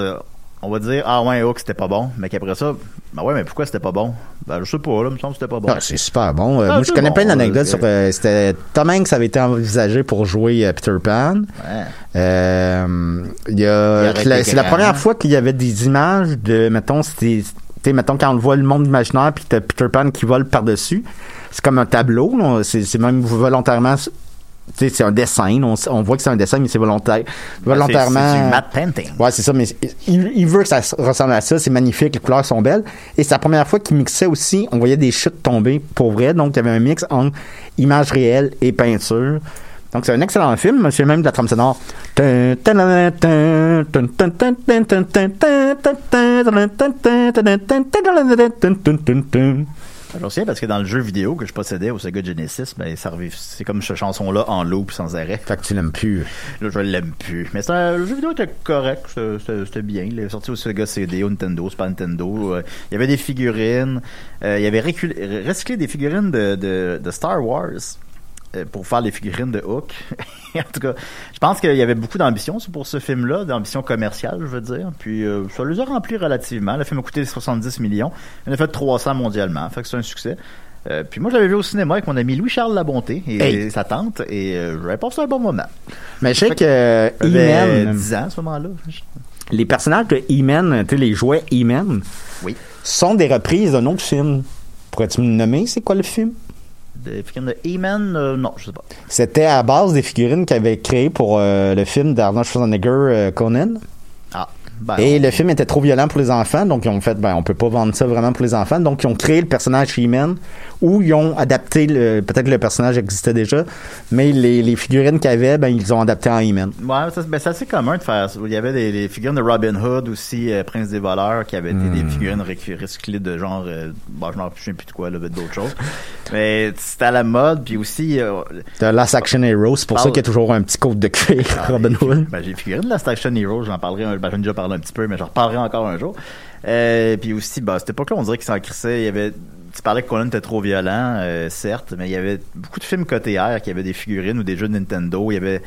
Speaker 2: on va dire, ah ouais, Hook, c'était pas bon. Mais qu'après ça, ben ouais, mais pourquoi c'était pas bon? Ben, je sais pas, là, il me semble que c'était pas bon.
Speaker 1: Ah, c'est super bon. Euh,
Speaker 2: Ah,
Speaker 1: moi, je connais
Speaker 2: bon,
Speaker 1: plein d'anecdotes sur. euh, c'était Tom Hanks avait été envisagé pour jouer euh, Peter Pan.
Speaker 2: Ouais.
Speaker 1: Euh, il y a, c'est la première fois qu'il y avait des images de, mettons, c'était, mettons, quand on voit le monde imaginaire puis t'as Peter Pan qui vole par-dessus, c'est comme un tableau, c'est, même volontairement, c'est un dessin, on, voit que c'est un dessin, mais c'est volontaire, volontairement.
Speaker 2: Ben, C'est, c'est du matte painting.
Speaker 1: Ouais, c'est ça, mais il, il veut que ça ressemble à ça, c'est magnifique, les couleurs sont belles. Et c'est la première fois qu'il mixait aussi, on voyait des chutes tomber pour vrai, donc il y avait un mix entre image réelle et peinture. Donc c'est un excellent film, monsieur même de la trame sonore.
Speaker 2: Je me souviens parce que dans le jeu vidéo que je possédais au Sega Genesis, ben, c'est comme cette chanson-là en loop sans arrêt.
Speaker 1: Fait que tu l'aimes plus.
Speaker 2: Là, je l'aime plus. Mais le jeu vidéo était correct, c'était- bien. Il est sorti au Sega CD, au Nintendo, Super Nintendo. Euh, il y avait des figurines. Euh, il y avait recyclé des figurines de, de, de Star Wars. Euh, pour faire les figurines de Hook. <laughs> en tout cas, je pense qu'il y avait beaucoup d'ambition pour ce film-là, d'ambition commerciale, je veux dire. Puis euh, ça les a remplis relativement. Le film a coûté 70 millions. Il en a fait 300 mondialement. Fait que c'est un succès. Euh, puis moi, je l'avais vu au cinéma avec mon ami Louis-Charles Labonté et,
Speaker 1: Hey.
Speaker 2: et sa tante, et euh, j'avais passé un bon moment.
Speaker 1: Mais je sais que euh,
Speaker 2: J'avais
Speaker 1: E-Man,
Speaker 2: 10 ans à ce moment-là.
Speaker 1: les personnages de E-Man, tu sais, les jouets E-Man,
Speaker 2: Oui.
Speaker 1: sont des reprises d'un autre film. Pourrais-tu me nommer c'est quoi le film?
Speaker 2: Des figurines de He-Man, euh, non, je sais pas.
Speaker 1: C'était à base des figurines qu'ils avaient créées pour euh, le film d'Arnold Schwarzenegger, euh, Conan.
Speaker 2: Ben,
Speaker 1: Et le film était trop violent pour les enfants, donc ils ont fait, ben, on peut pas vendre ça vraiment pour les enfants, donc ils ont créé le personnage He-Man, ou ils ont adapté, le, peut-être que le personnage existait déjà, mais les, les figurines qu'il y avait, ben, ils ont adapté en He-Man.
Speaker 2: Ouais, ça, ben, c'est assez commun de faire ça. Il y avait des, des figurines de Robin Hood aussi, euh, Prince des voleurs, qui avaient été des
Speaker 1: Hmm.
Speaker 2: figurines recyclées de genre, euh, bon, je m'en souviens plus de quoi, là, d'autres choses. Mais c'était à la mode, puis aussi, euh,
Speaker 1: The Last Action Hero, c'est pour ça
Speaker 2: Parle-
Speaker 1: qu'il y a toujours un petit côte de cuir,
Speaker 2: Ah,
Speaker 1: Robin Hood.
Speaker 2: Ben, j'ai figuré de Last Action Hero, j'en parlerai, ben, j'en ai déjà parlé un petit peu, mais j'en reparlerai encore un jour. Euh, puis aussi, ben, à cette époque-là, on dirait qu'il s'en crissait. Il y avait, tu parlais que Conan était trop violent, euh, certes, mais il y avait beaucoup de films côté R qui avaient des figurines ou des jeux de Nintendo. Il y avait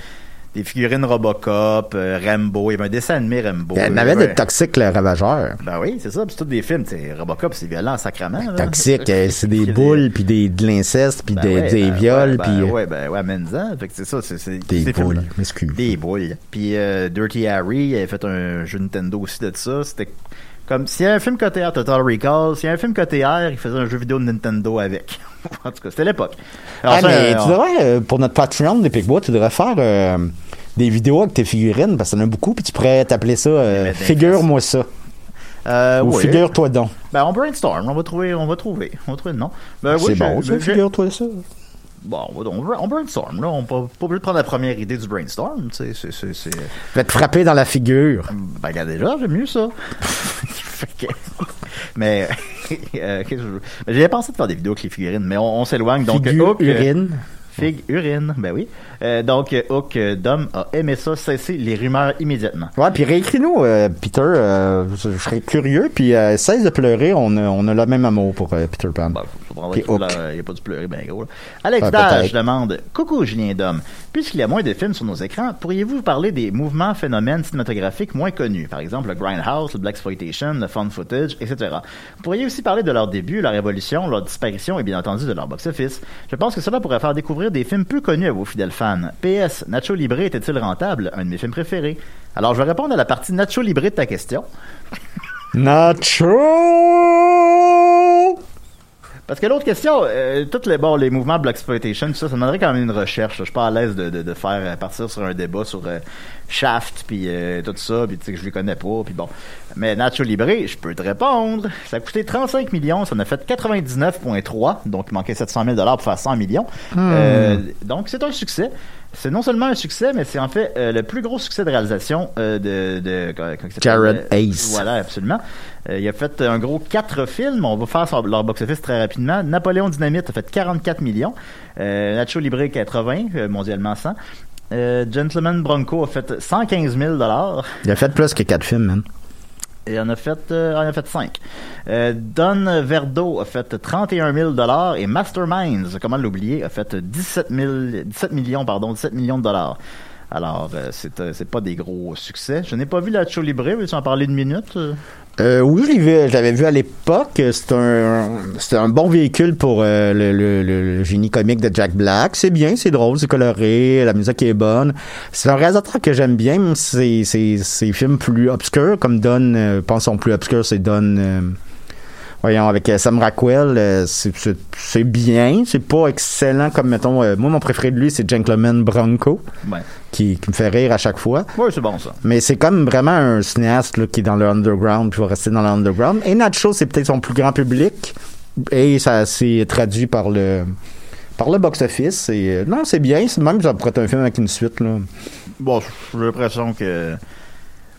Speaker 2: des figurines Robocop, euh, Rambo. Il y avait un dessin animé Rambo.
Speaker 1: Il y en avait
Speaker 2: Ouais.
Speaker 1: de Toxic le Ravageur.
Speaker 2: Ben oui, c'est ça. Puis c'est tous des films. t'sais, Robocop, c'est violent sacrement. là.
Speaker 1: Toxic, <laughs> euh, c'est des boules, puis des, de l'inceste, puis
Speaker 2: Ben
Speaker 1: des,
Speaker 2: ouais,
Speaker 1: des
Speaker 2: ben
Speaker 1: viols,
Speaker 2: ouais,
Speaker 1: puis
Speaker 2: ben ouais, ben ouais, amène-en. Fait que c'est ça, c'est
Speaker 1: des boules.
Speaker 2: Des boules. Puis euh, Dirty Harry, il avait fait un jeu Nintendo aussi de ça. C'était comme s'il y a un film côté R, Total Recall, s'il y a un film côté R, il faisait un jeu vidéo de Nintendo avec. <laughs> en tout cas, c'était l'époque.
Speaker 1: Ah, mais
Speaker 2: euh,
Speaker 1: tu devrais, euh, pour notre Patreon des Picbois, tu devrais faire euh, des vidéos avec tes figurines, parce que t'en as beaucoup, puis tu pourrais t'appeler ça euh, Figure-moi ça.
Speaker 2: euh,
Speaker 1: Ou. Figure-toi donc.
Speaker 2: Ben, on brainstorm, on va trouver, on va trouver, on va trouver le nom. Ben, oui,
Speaker 1: c'est bon,
Speaker 2: j'ai-
Speaker 1: Figure-toi ça.
Speaker 2: Bon, on, on brainstorm, là. On peut pas obligé de prendre la première idée du brainstorm, tu sais. c'est-
Speaker 1: vais te frapper dans la figure.
Speaker 2: Ben, regarde déjà, j'aime mieux ça. <laughs> Mais, <laughs> euh, Ben, J'avais pensé de faire des vidéos avec les figurines, mais on, on s'éloigne. Donc,
Speaker 1: Figure,
Speaker 2: Hook, euh,
Speaker 1: urine.
Speaker 2: Figue, urine, ben oui. Euh, donc, Hook, euh, Dom a aimé ça, cesser les rumeurs immédiatement.
Speaker 1: Ouais, puis réécris-nous, euh, Peter. euh, je, je serais curieux. Puis euh, cesse de pleurer, on a, on a le même amour pour euh, Peter Pan.
Speaker 2: Bon, Il n'y a pas du pleurer, ben gros. là. Alex Dage demande Coucou Julien Dom, puisqu'il y a moins de films sur nos écrans, pourriez-vous vous parler des mouvements phénomènes cinématographiques moins connus, par exemple le Grindhouse, le Black Exploitation, le Found Footage, etc. Vous pourriez aussi parler de leur début, leur évolution, leur disparition et bien entendu de leur box-office. Je pense que cela pourrait faire découvrir des films peu connus à vos fidèles fans. PS, Nacho Libre était-il rentable? Un de mes films préférés. Alors je vais répondre à la partie Nacho Libre de ta question.
Speaker 1: Nacho!
Speaker 2: Parce que l'autre question, euh, tous les, bon, les mouvements Black Exploitation, tout ça, ça demanderait quand même une recherche. Je suis pas à l'aise de, de, de faire euh, partir sur un débat sur euh, Shaft, puis euh, tout ça, puis tu sais que je les connais pas, puis bon. Mais Nacho Libre, je peux te répondre. Ça a coûté 35 millions, ça en a fait 99,3, donc il manquait 700 000 pour faire 100 millions. Euh, donc c'est un succès. C'est non seulement un succès, mais c'est en fait euh, le plus gros succès de réalisation euh, de, de comment?
Speaker 1: Jared
Speaker 2: Euh,
Speaker 1: Ace.
Speaker 2: Voilà, absolument. Euh, il a fait un gros quatre films. On va faire son- leur box-office très rapidement. Napoléon Dynamite a fait 44 millions. Nacho Libre 80, euh, mondialement 100. Euh, Gentleman Bronco a fait 115 000
Speaker 1: Il a fait plus que quatre films, man.
Speaker 2: Et on a fait, euh, on a fait 5. Euh, Don Verdo a fait 31 000 et Masterminds, comment l'oublier, a fait 17, 000 17 millions, pardon, 17 millions de dollars. Alors, euh, c'est euh, c'est pas des gros succès. Je n'ai pas vu la Libre, veux-tu en parler une minute? Euh,
Speaker 1: oui, je vu, l'avais vu à l'époque. C'est un, c'est un bon véhicule pour euh, le, le- le- génie comique de Jack Black. C'est bien, c'est drôle, c'est coloré, la musique est bonne. C'est un réalisateur que j'aime bien, c'est, c'est, c'est films plus obscurs, comme Don, euh, son plus obscur, c'est Don, euh, voyons, avec euh, Sam Rockwell. euh, c'est, bien, c'est pas excellent comme, mettons, euh, moi, mon préféré de lui, c'est Gentleman Bronco,
Speaker 2: ouais.
Speaker 1: qui, qui me fait rire à chaque fois.
Speaker 2: Ouais, c'est bon ça.
Speaker 1: Mais c'est comme vraiment un cinéaste là, qui est dans le underground, puis va rester dans le underground. Et Nacho, c'est peut-être son plus grand public. Et ça s'est traduit par le par le box-office. Et euh, non, c'est bien. C'est même ça pourrait être un film avec une suite. Là.
Speaker 2: Bon, j'ai l'impression que.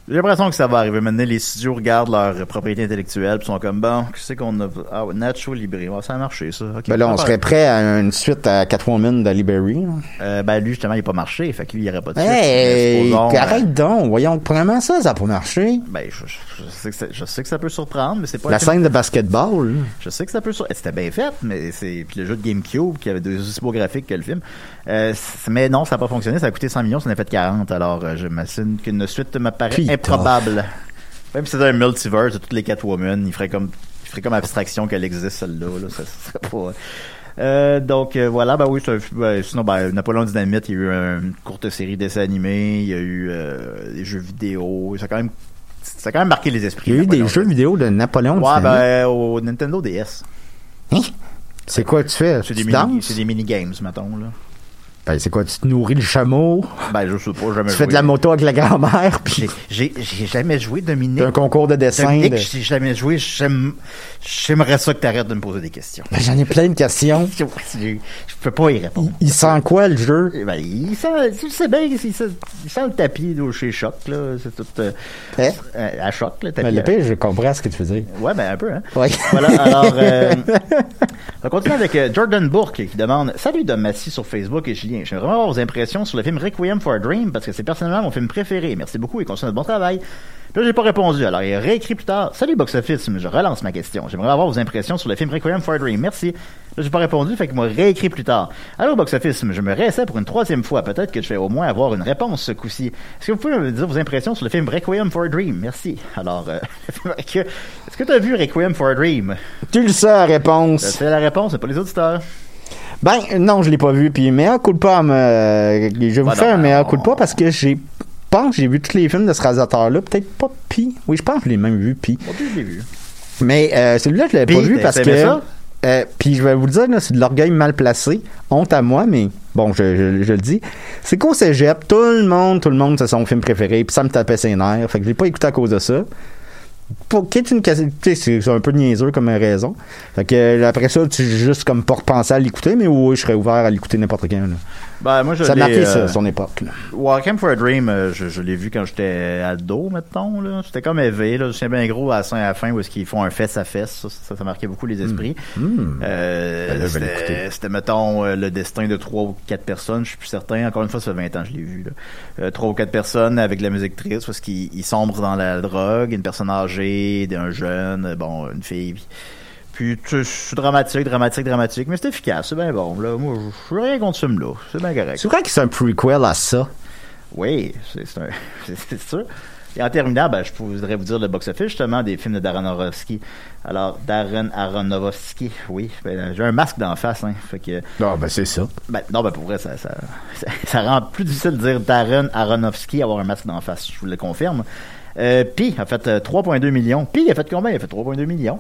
Speaker 2: J'ai l'impression que ça va arriver. Maintenant, les studios regardent leur propriété intellectuelle puis sont comme, bon, qu'est-ce qu'on a? Ah, ouais, Nacho. Ouais, ça a marché, ça.
Speaker 1: Ben là, on serait prêt à une suite à Catwoman de Liberty. là.
Speaker 2: Euh, ben, lui, justement, il n'a pas marché. Fait que lui, il n'y aurait pas de suite.
Speaker 1: Hey,
Speaker 2: euh,
Speaker 1: arrête donc. Voyons, premièrement, ça, ça n'a pas marché.
Speaker 2: Ben, je, je- je sais que ça, je sais que ça peut surprendre, mais c'est pas
Speaker 1: La
Speaker 2: film-
Speaker 1: scène de basketball.
Speaker 2: Je sais que ça peut sur... C'était bien fait, mais c'est. Puis le jeu de GameCube qui avait des aussi beaux graphiques que le film. Euh, mais non, ça n'a pas fonctionné. Ça a coûté 100 millions, ça en a fait 40. Alors, euh, je m'imagine qu'une suite me paraît
Speaker 1: Putain.
Speaker 2: Improbable. Même si c'était un multiverse de toutes les Catwoman, il ferait comme, il ferait comme abstraction qu'elle existe celle-là. Là. Ça, ça serait pas. Euh, donc euh, voilà, bah oui, ben, sinon ben, Napoléon Dynamite, il y a eu une courte série d'essais animés, il y a eu euh, des jeux vidéo, ça a quand même ça a quand même marqué les esprits.
Speaker 1: Il y a eu des jeux vidéo de Napoléon
Speaker 2: Ouais,
Speaker 1: Dynamite?
Speaker 2: ben, au Nintendo DS.
Speaker 1: C'est quoi que tu fais?
Speaker 2: C'est des, mini, c'est des mini-games, mettons, là.
Speaker 1: Ben, c'est quoi? Tu te nourris le chameau?
Speaker 2: Ben, je sais pas, jamais
Speaker 1: Tu fais de la moto avec la grand-mère, puis
Speaker 2: J'ai, jamais joué Dominique.
Speaker 1: un concours de dessin.
Speaker 2: Dominique,
Speaker 1: de-
Speaker 2: j'ai jamais joué. J'aime- J'aimerais ça que t'arrêtes de me poser des questions.
Speaker 1: Ben, J'en ai plein de questions. <laughs>
Speaker 2: Je, je peux pas y répondre.
Speaker 1: Il sent quoi, le jeu?
Speaker 2: Ben, il sent, tu sais bien, il sent, il sent le tapis là, chez Choc, là. C'est tout, euh,
Speaker 1: Hein?
Speaker 2: euh, à Choc, le tapis.
Speaker 1: Ben, le pire, je comprends ce que tu veux dire.
Speaker 2: Ouais, ben un peu, hein. Voilà, alors, euh, <laughs> on continue avec euh, Jordan Bourque qui demande Salut Dom Massy sur Facebook et Julien. J'aimerais vraiment avoir vos impressions sur le film Requiem for a Dream parce que c'est personnellement mon film préféré. Merci beaucoup et continue notre bon travail. Puis là, j'ai pas répondu. Alors, il a réécrit plus tard Salut Box Office, je relance ma question. J'aimerais avoir vos impressions sur le film Requiem for a Dream. Merci. Là, j'ai pas répondu, fait qu'il m'a réécrit plus tard. Alors, Box Office, je me réessaie pour une troisième fois. Peut-être que je vais au moins avoir une réponse ce coup-ci. Est-ce que vous pouvez me dire vos impressions sur le film Requiem for a Dream? Merci. Alors, euh, <laughs> est-ce que tu as vu Requiem for a Dream?
Speaker 1: Tu le sais, la réponse.
Speaker 2: c'est la réponse, c'est pas les auditeurs.
Speaker 1: Ben, non, je l'ai pas vu. Puis, meilleur coup de pas me... Je vais vous
Speaker 2: Ben
Speaker 1: faire
Speaker 2: non,
Speaker 1: un meilleur
Speaker 2: on-
Speaker 1: coup de pas parce que j'ai pense que j'ai vu tous les films de ce réalisateur-là. Peut-être pas Pi. Oui, je pense que je l'ai même vu Pi.
Speaker 2: Moi, je l'ai vu.
Speaker 1: Mais euh, celui-là, je l'avais pas vu parce que...
Speaker 2: ça?
Speaker 1: Euh, puis je vais vous le dire, là, c'est de l'orgueil mal placé. Honte à moi, mais bon, je, je- je le dis. C'est qu'au cégep, tout le monde, tout le monde, c'est son film préféré. Puis ça me tapait ses nerfs. Fait que je l'ai pas écouté à cause de ça. Pour qui est une c'est un peu niaiseux comme raison. Fait que euh, après ça, tu juste comme pas repenser à l'écouter, mais oui, je serais ouvert à l'écouter n'importe quand. là.
Speaker 2: Ben, moi, je
Speaker 1: Ça marqué
Speaker 2: euh,
Speaker 1: son époque. là.
Speaker 2: Walking for a Dream, euh, je, je l'ai vu quand j'étais ado, mettons. Là. C'était comme éveillé. Là. Je bien gros à la fin, à la fin où est-ce qu'ils font un fesse à fesse. Ça, ça, ça marquait beaucoup les esprits. Euh,
Speaker 1: Ben là, je vais
Speaker 2: c'était, mettons, euh, le destin de trois ou quatre personnes. Je suis plus certain. Encore une fois, ça fait 20 ans que je l'ai vu. Là. Euh, trois ou quatre personnes avec de la musique triste parce qu'ils ils sombrent dans la drogue. Une personne âgée, un jeune, euh, bon, une fille. Puis, puis c'est dramatique, dramatique, dramatique. Mais c'est efficace. C'est bien bon. Là. Moi, je suis rien contre ce film-là. C'est bien correct.
Speaker 1: C'est vrai que c'est un prequel à ça?
Speaker 2: Oui, <laughs> c'est sûr. Et en terminant, ben, je voudrais vous dire le box-office, justement, des films de Darren Aronofsky. Alors, Darren Aronofsky, oui, ben, j'ai un masque d'en face, hein, fait que...
Speaker 1: Non, ben c'est ça.
Speaker 2: Ben, non, ben, pour vrai, ça, ça, ça, <laughs> ça rend plus difficile de dire Darren Aronofsky avoir un masque d'en face, je vous le confirme. Euh, Pi a fait euh, 3,2 millions. Pi a fait combien? Il a fait 3,2 millions.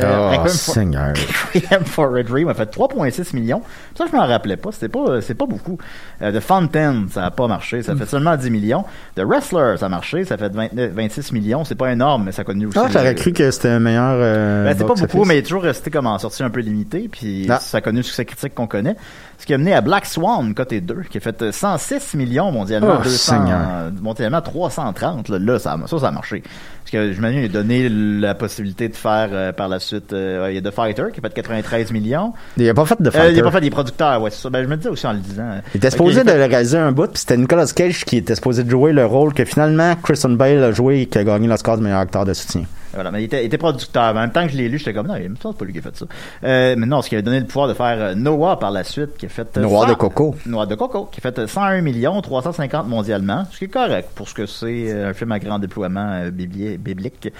Speaker 2: Euh,
Speaker 1: oh, Seigneur. <laughs>
Speaker 2: Requiem for a Dream a fait 3,6 millions. Ça, je m'en rappelais pas. C'était pas, c'est pas beaucoup. Euh, The Fountain, ça a pas marché. Ça fait seulement 10 millions. The Wrestler, ça a marché. Ça fait 29 26 millions. C'est pas énorme, mais ça a connu aussi.
Speaker 1: Ah, j'aurais cru que c'était un meilleur. euh,
Speaker 2: ben, c'est pas beaucoup, mais il est toujours resté comme en sortie un peu limitée, puis
Speaker 1: Ah.
Speaker 2: ça a connu le succès critique qu'on connaît. Ce qui a mené à Black Swan, côté 2, qui a fait euh, 106 millions mondialement,
Speaker 1: Oh,
Speaker 2: 200,
Speaker 1: Seigneur.
Speaker 2: euh, mondialement 330. Là, là, ça, ça, ça a marché. Parce que j'imagine qu'il a donné la possibilité de faire euh, par la suite, euh, il y a The Fighter qui a fait 93 millions.
Speaker 1: Il a pas fait de
Speaker 2: Euh,
Speaker 1: fighter.
Speaker 2: il a pas fait des producteurs, ouais, c'est ça. Ben, je me disais aussi en le disant.
Speaker 1: Il était supposé de
Speaker 2: fait-
Speaker 1: réaliser un bout, puis c'était Nicolas Cage qui était supposé de jouer le rôle que finalement Christian Bale a joué et qui a gagné l'Oscar du meilleur acteur de soutien.
Speaker 2: Voilà, mais il était, il était producteur. En même temps que je l'ai lu, j'étais comme, non, il me semble pas lui qui a fait ça. Euh, mais non, ce qui a donné le pouvoir de faire euh, Noah par la suite, qui a fait... euh,
Speaker 1: Noir de
Speaker 2: 100
Speaker 1: coco.
Speaker 2: Noix de coco, qui a fait euh, 101 millions 350 mondialement, ce qui est correct pour ce que c'est euh, un film à grand déploiement euh, bibli- biblique.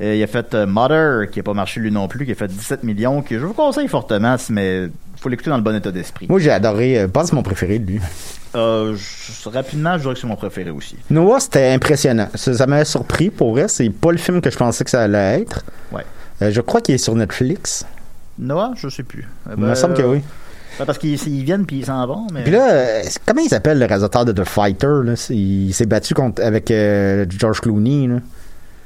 Speaker 2: Euh, il a fait euh, Mother, qui n'a pas marché lui non plus, qui a fait 17 millions, que je vous conseille fortement, mais faut l'écouter dans le bon état d'esprit.
Speaker 1: Moi, j'ai adoré. euh, Je pense que c'est mon préféré de lui.
Speaker 2: Euh, je- rapidement, je dirais que c'est mon préféré aussi.
Speaker 1: Noah, c'était impressionnant. Ça, m'a surpris. Pour vrai, c'est pas le film que je pensais que ça allait être.
Speaker 2: Ouais.
Speaker 1: Euh, je crois qu'il est sur Netflix.
Speaker 2: Noah, je sais plus. Euh,
Speaker 1: Il me
Speaker 2: ben,
Speaker 1: semble que oui.
Speaker 2: ben, parce qu'ils ils viennent puis ils s'en vont, mais...
Speaker 1: Puis là, comment il s'appelle le réalisateur de The Fighter? Là? Il s'est battu contre, avec George Clooney. Là.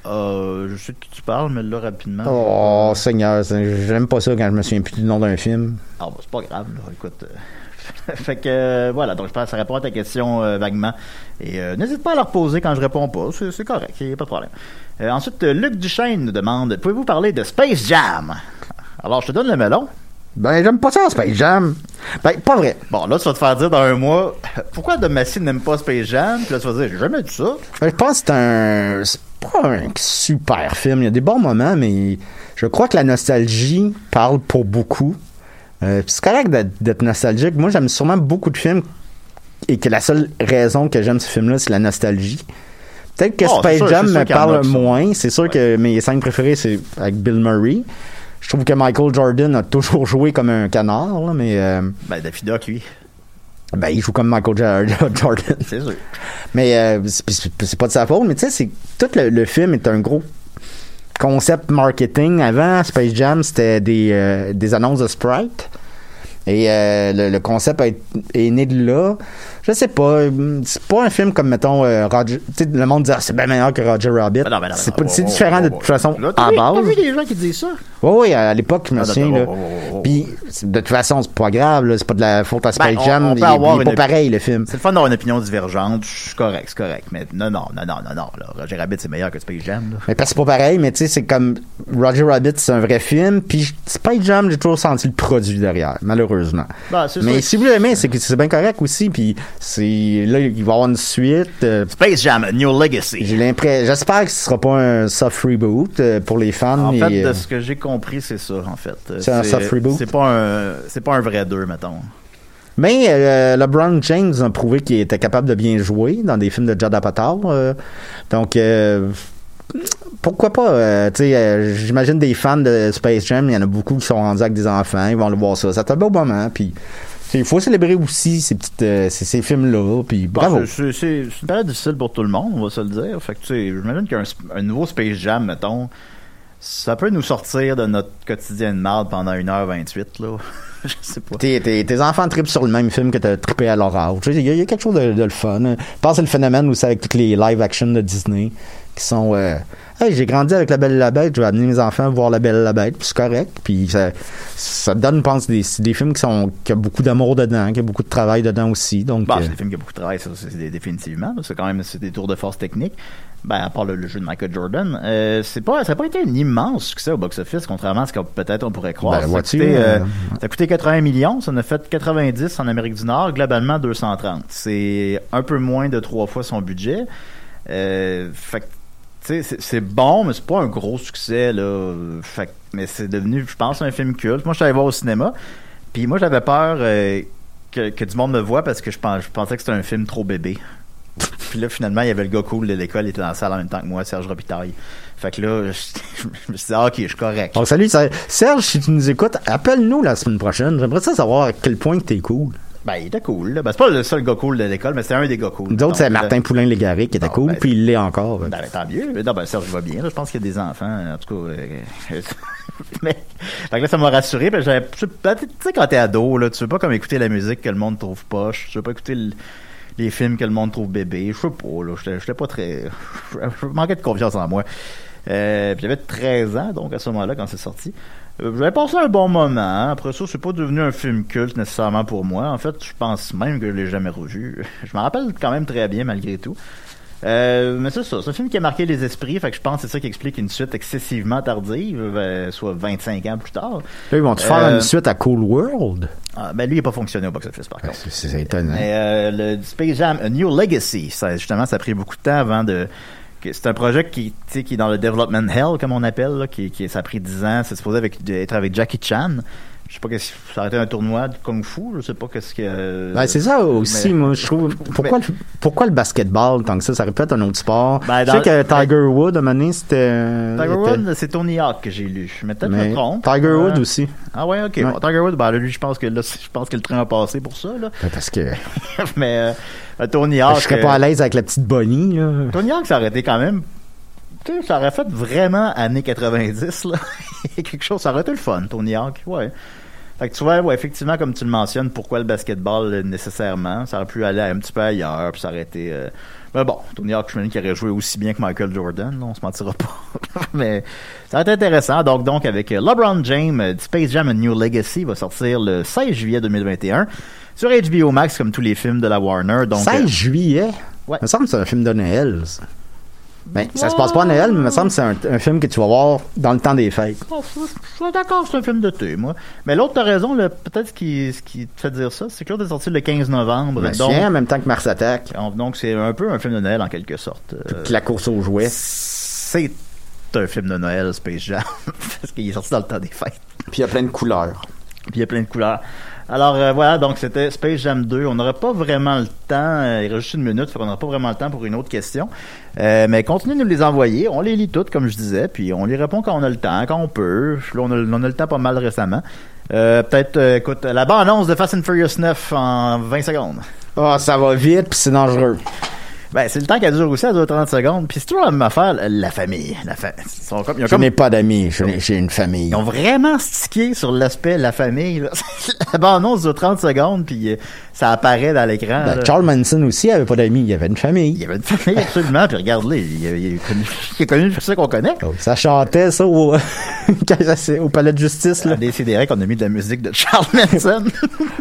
Speaker 2: Euh, je sais de qui tu parles, mais là, rapidement...
Speaker 1: Oh, Seigneur, j'aime pas ça quand je me souviens plus du nom d'un film.
Speaker 2: Ah, bah, c'est pas grave, là. Écoute, euh, <laughs> fait que euh, voilà, donc je pense que ça répond à ta question euh, vaguement. Et euh, n'hésite pas à la reposer quand je réponds pas, c'est correct, il n'y a pas de problème. Ensuite, Luc Duchesne nous demande Pouvez-vous parler de Space Jam? Alors, je te donne le melon.
Speaker 1: Ben, j'aime pas ça, Space Jam. Ben, pas vrai.
Speaker 2: Bon, là, tu vas te faire dire dans un mois <laughs> Pourquoi de Massy n'aime pas Space Jam? Puis là, tu vas dire J'ai jamais dit ça.
Speaker 1: Ben, je pense que c'est un. C'est pas un super film. Il y a des bons moments, mais je crois que la nostalgie parle pour beaucoup. Euh, c'est correct d'être, d'être nostalgique. Moi, j'aime sûrement beaucoup de films et que la seule raison que j'aime ce film-là, c'est la nostalgie. Peut-être que
Speaker 2: Oh,
Speaker 1: Space
Speaker 2: sûr,
Speaker 1: Jam me parle moins. C'est sûr que mes scènes préférées, c'est avec Bill Murray. Je trouve que Michael Jordan a toujours joué comme un canard, là, mais euh,
Speaker 2: Ben, Daffy Duck, lui.
Speaker 1: Ben, il joue comme Michael Jo- <laughs> Jordan.
Speaker 2: C'est sûr.
Speaker 1: Mais euh, c'est- pas de sa faute, mais tu sais, c'est tout le, film est un gros concept marketing. Avant, Space Jam, c'était des, euh, des annonces de Sprite. Et euh, le, le concept est né de là. Je sais pas. hum, C'est pas un film comme, mettons, euh, Roger. Tu sais, le monde dit, Ah, c'est bien meilleur que Roger Rabbit.
Speaker 2: Ben non, non,
Speaker 1: c'est
Speaker 2: oh,
Speaker 1: différent
Speaker 2: oh,
Speaker 1: de
Speaker 2: oh,
Speaker 1: toute façon
Speaker 2: Là, t'as
Speaker 1: à
Speaker 2: vu-
Speaker 1: base.
Speaker 2: T'as vu des gens qui disent ça?
Speaker 1: Oui, oui, à l'époque, je me
Speaker 2: Ah,
Speaker 1: souviens. là.
Speaker 2: oh, oh, oh, oh.
Speaker 1: Puis, de toute façon, c'est pas grave. là, C'est pas de la faute à Space
Speaker 2: Ben, on-
Speaker 1: Jam.
Speaker 2: on peut
Speaker 1: il,
Speaker 2: avoir
Speaker 1: il est pas pareil, le film.
Speaker 2: C'est le fun d'avoir une opinion divergente. C'est correct, c'est correct. Mais non, non, non, non, non, non. Là, Roger Rabbit, c'est meilleur que Space Jam. Là.
Speaker 1: Mais parce que c'est pas pareil, mais tu sais, c'est comme Roger Rabbit, c'est un vrai film, puis Space Jam, j'ai toujours senti le produit derrière, malheureusement.
Speaker 2: Ben,
Speaker 1: mais si vous l'aimez, c'est bien correct aussi, puis c'est là il va y avoir une suite. euh,
Speaker 2: Space Jam, New Legacy.
Speaker 1: j'ai l'impression, j'espère que ce sera pas un soft reboot euh, pour les fans.
Speaker 2: En fait,
Speaker 1: euh,
Speaker 2: de ce que j'ai compris, c'est ça, en fait. Euh,
Speaker 1: C'est un soft reboot?
Speaker 2: C'est pas un, c'est pas un vrai 2, mettons.
Speaker 1: Mais euh, LeBron James a prouvé qu'il était capable de bien jouer dans des films de Judd Apatow. euh, donc, euh, pourquoi pas? euh, euh, j'imagine des fans de Space Jam, il y en a beaucoup qui sont rendus avec des enfants, ils vont aller voir ça. Ça fait un beau moment, puis il faut célébrer aussi ces petites, euh, ces, ces films-là, puis bravo.
Speaker 2: Bon, c'est- c'est c'est une période difficile pour tout le monde, on va se le dire. Fait que, tu sais, j'imagine qu'un nouveau Space Jam, mettons, ça peut nous sortir de notre quotidien de marde pendant 1h28, là. <laughs> Je sais pas.
Speaker 1: Tes, tes- tes enfants trippent sur le même film que t'as trippé à leur âge. Il y, a- il y a quelque chose de, de le fun. Je pense que c'est le phénomène aussi avec toutes les live action de Disney qui sont euh, Hey, j'ai grandi avec La Belle et la Bête, je vais amener mes enfants voir La Belle et la Bête, puis c'est correct. Puis ça, ça donne, je pense, des, des films qui sont qui a beaucoup d'amour dedans, qui a beaucoup de travail dedans aussi. Donc,
Speaker 2: Bon,
Speaker 1: euh,
Speaker 2: c'est des films qui ont beaucoup de travail, ça, c'est dé- définitivement. C'est quand même c'est des tours de force techniques. Ben, à part le, le jeu de Michael Jordan, euh, c'est pas, ça n'a pas été un immense succès au box-office, contrairement à ce que peut-être on pourrait croire.
Speaker 1: Ben,
Speaker 2: ça, a coûté, ça a coûté 80 millions, ça en a fait 90 en Amérique du Nord, globalement 230. C'est un peu moins de trois fois son budget. Euh, fait que, c'est- bon, mais c'est pas un gros succès, là. Fait mais c'est devenu, je pense, un film culte. Moi, je suis allé voir au cinéma. Puis moi, j'avais peur euh, que, que du monde me voit parce que je, pensais que c'était un film trop bébé. <laughs> Puis là, finalement, il y avait le gars cool de l'école, il était dans la salle en même temps que moi, Serge Robitaille. Fait que là, <laughs> je, me suis dit, ok, je suis correct.
Speaker 1: bon, salut Ser- Serge, si tu nous écoutes, appelle-nous la semaine prochaine. J'aimerais ça savoir à quel point que t'es cool.
Speaker 2: Ben, il était cool. là. Ben, c'est pas le seul gars cool de l'école, mais c'est un des gars cool.
Speaker 1: D'autres, c'est Martin Poulain-Légaré qui était
Speaker 2: Bon,
Speaker 1: cool,
Speaker 2: ben,
Speaker 1: puis il l'est encore.
Speaker 2: Ben, ben, tant mieux. Non, ben, Serge va bien. là. Je pense qu'il y a des enfants. En tout cas. euh, <laughs> mais, fait que là, ça m'a rassuré. Ben, tu sais, quand t'es ado, là, tu veux pas comme écouter la musique que le monde trouve poche. Tu veux pas écouter le- les films que le monde trouve bébé. Je sais pas, là. J'étais, j'étais pas très. <laughs> Je manquais de confiance en moi. Euh, puis j'avais 13 ans, donc, à ce moment-là, quand c'est sorti. Euh, J'avais passé un bon moment. Après ça, c'est pas devenu un film culte nécessairement pour moi. En fait, je pense même que je l'ai jamais revu. <laughs> Je me rappelle quand même très bien malgré tout. Euh, mais c'est ça, c'est un film qui a marqué les esprits, fait que je pense que c'est ça qui explique une suite excessivement tardive, euh, soit 25 ans plus tard.
Speaker 1: Là, ils vont te faire
Speaker 2: Euh,
Speaker 1: une suite à Cool World?
Speaker 2: Ah, ben lui, il n'a pas fonctionné au box-office par contre.
Speaker 1: C'est c'est étonnant.
Speaker 2: Mais euh, le Space Jam A New Legacy, ça, justement, ça a pris beaucoup de temps avant de. Que- C'est un projet qui, qui est dans le development hell, comme on appelle, là, qui, qui, ça a pris 10 ans. C'est supposé avec, être avec Jackie Chan. Je sais pas qu'est-ce ça aurait été un tournoi de Kung Fu, je sais pas qu'est-ce que.
Speaker 1: Ben, c'est ça aussi,
Speaker 2: mais-
Speaker 1: moi, je trouve. <laughs> Pourquoi, le, pourquoi le basketball, tant que ça, ça être un autre sport?
Speaker 2: Ben,
Speaker 1: je sais que Tiger Wood, à un moment donné, c'était.
Speaker 2: Tiger
Speaker 1: était-
Speaker 2: Woods, c'est Tony Hawk que j'ai lu. Mais peut-être que je
Speaker 1: mais
Speaker 2: me trompe.
Speaker 1: Tiger
Speaker 2: Euh,
Speaker 1: Wood aussi.
Speaker 2: Ah ouais, ok.
Speaker 1: Ouais.
Speaker 2: Bon, Tiger Woods, ben lui, je pense que là, je pense que le train a passé pour ça, là.
Speaker 1: Ben, Parce que <laughs>
Speaker 2: Mais euh, Tony Hawk.
Speaker 1: je serais pas
Speaker 2: euh,
Speaker 1: à l'aise avec la petite Bonnie, là.
Speaker 2: Tony Hawk, ça aurait été quand même. Tu sais, ça aurait fait vraiment années 90, là. <laughs> Quelque chose, ça aurait été le fun, Tony Hawk, ouais. Fait que tu vois, ouais, effectivement, comme tu le mentionnes, pourquoi le basketball euh, nécessairement Ça aurait pu aller un petit peu ailleurs, puis ça aurait été. euh, Mais bon, Tony Hawk, je me dis qu'il aurait joué aussi bien que Michael Jordan, là, on se mentira pas. <laughs> Mais ça aurait été intéressant. Donc, donc avec euh, LeBron James, euh, Space Jam A New Legacy va sortir le 16 juillet 2021. Sur HBO Max, comme tous les films de la Warner. Donc,
Speaker 1: 16
Speaker 2: euh,
Speaker 1: juillet?
Speaker 2: Ouais.
Speaker 1: Il me semble que c'est un film de Noël. Ça, ben, ça se passe pas à Noël, mais il me semble que c'est un, un film que tu vas voir dans le temps des fêtes.
Speaker 2: Oh, je je suis d'accord, c'est un film de thé, moi. Mais l'autre, raison, peut-être ce qui, ce qui te fait dire ça, c'est que l'autre est sorti le 15 novembre.
Speaker 1: Le
Speaker 2: donc,
Speaker 1: en même temps que Mars Attack.
Speaker 2: donc c'est un peu un film de Noël en quelque sorte. Euh,
Speaker 1: la course aux jouets.
Speaker 2: c'est un film de Noël, Space Jam, <laughs> parce qu'il est sorti dans le temps des fêtes.
Speaker 1: Puis il y a plein de couleurs.
Speaker 2: Puis il y a plein de couleurs. Alors euh, voilà, donc c'était Space Jam 2. On n'aurait pas vraiment le temps, euh, il reste juste une minute, fait qu'on n'aura pas vraiment le temps pour une autre question. Euh, mais continuez de nous les envoyer, on les lit toutes comme je disais, puis on les répond quand on a le temps, quand on peut. Là, on a, a le temps pas mal récemment. Euh, Peut-être, euh, écoute, la bande-annonce de Fast and Furious 9 en 20 secondes.
Speaker 1: Ah, ça va vite, puis c'est dangereux.
Speaker 2: Ben, c'est le temps qu'elle dure aussi, elle dure 30 secondes. Puis c'est toujours la même affaire, la famille. La fa- ils sont comme, ils ont
Speaker 1: Je
Speaker 2: comme-
Speaker 1: n'ai pas d'amis, j'ai une famille.
Speaker 2: Ils ont vraiment stické sur l'aspect la famille. Là. <laughs> la bande-annonce dure 30 secondes, puis euh, ça apparaît dans l'écran.
Speaker 1: Ben. Charles Manson aussi avait pas d'amis, il avait une famille.
Speaker 2: Il y avait une famille, absolument. Puis regarde-le, il, il connu, il a connu ça qu'on connaît.
Speaker 1: Oh, ça chantait ça au, <laughs> palais de justice. Là.
Speaker 2: À décider qu'on a mis de la musique de Charles Manson. <laughs>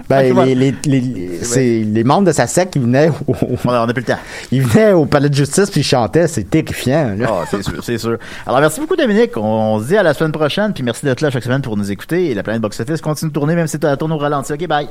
Speaker 1: Ben, les, les, les, c'est les membres de sa secte qui venaient au,
Speaker 2: on plus le temps.
Speaker 1: ils venaient au palais de justice puis ils chantaient, c'est terrifiant. Là.
Speaker 2: Ah, c'est sûr, c'est sûr. Alors, merci beaucoup, Dominique. On, on se dit à la semaine prochaine. Puis merci d'être là chaque semaine pour nous écouter. Et la planète Box Office continue de tourner, même si tu tourne au ralenti. OK, bye.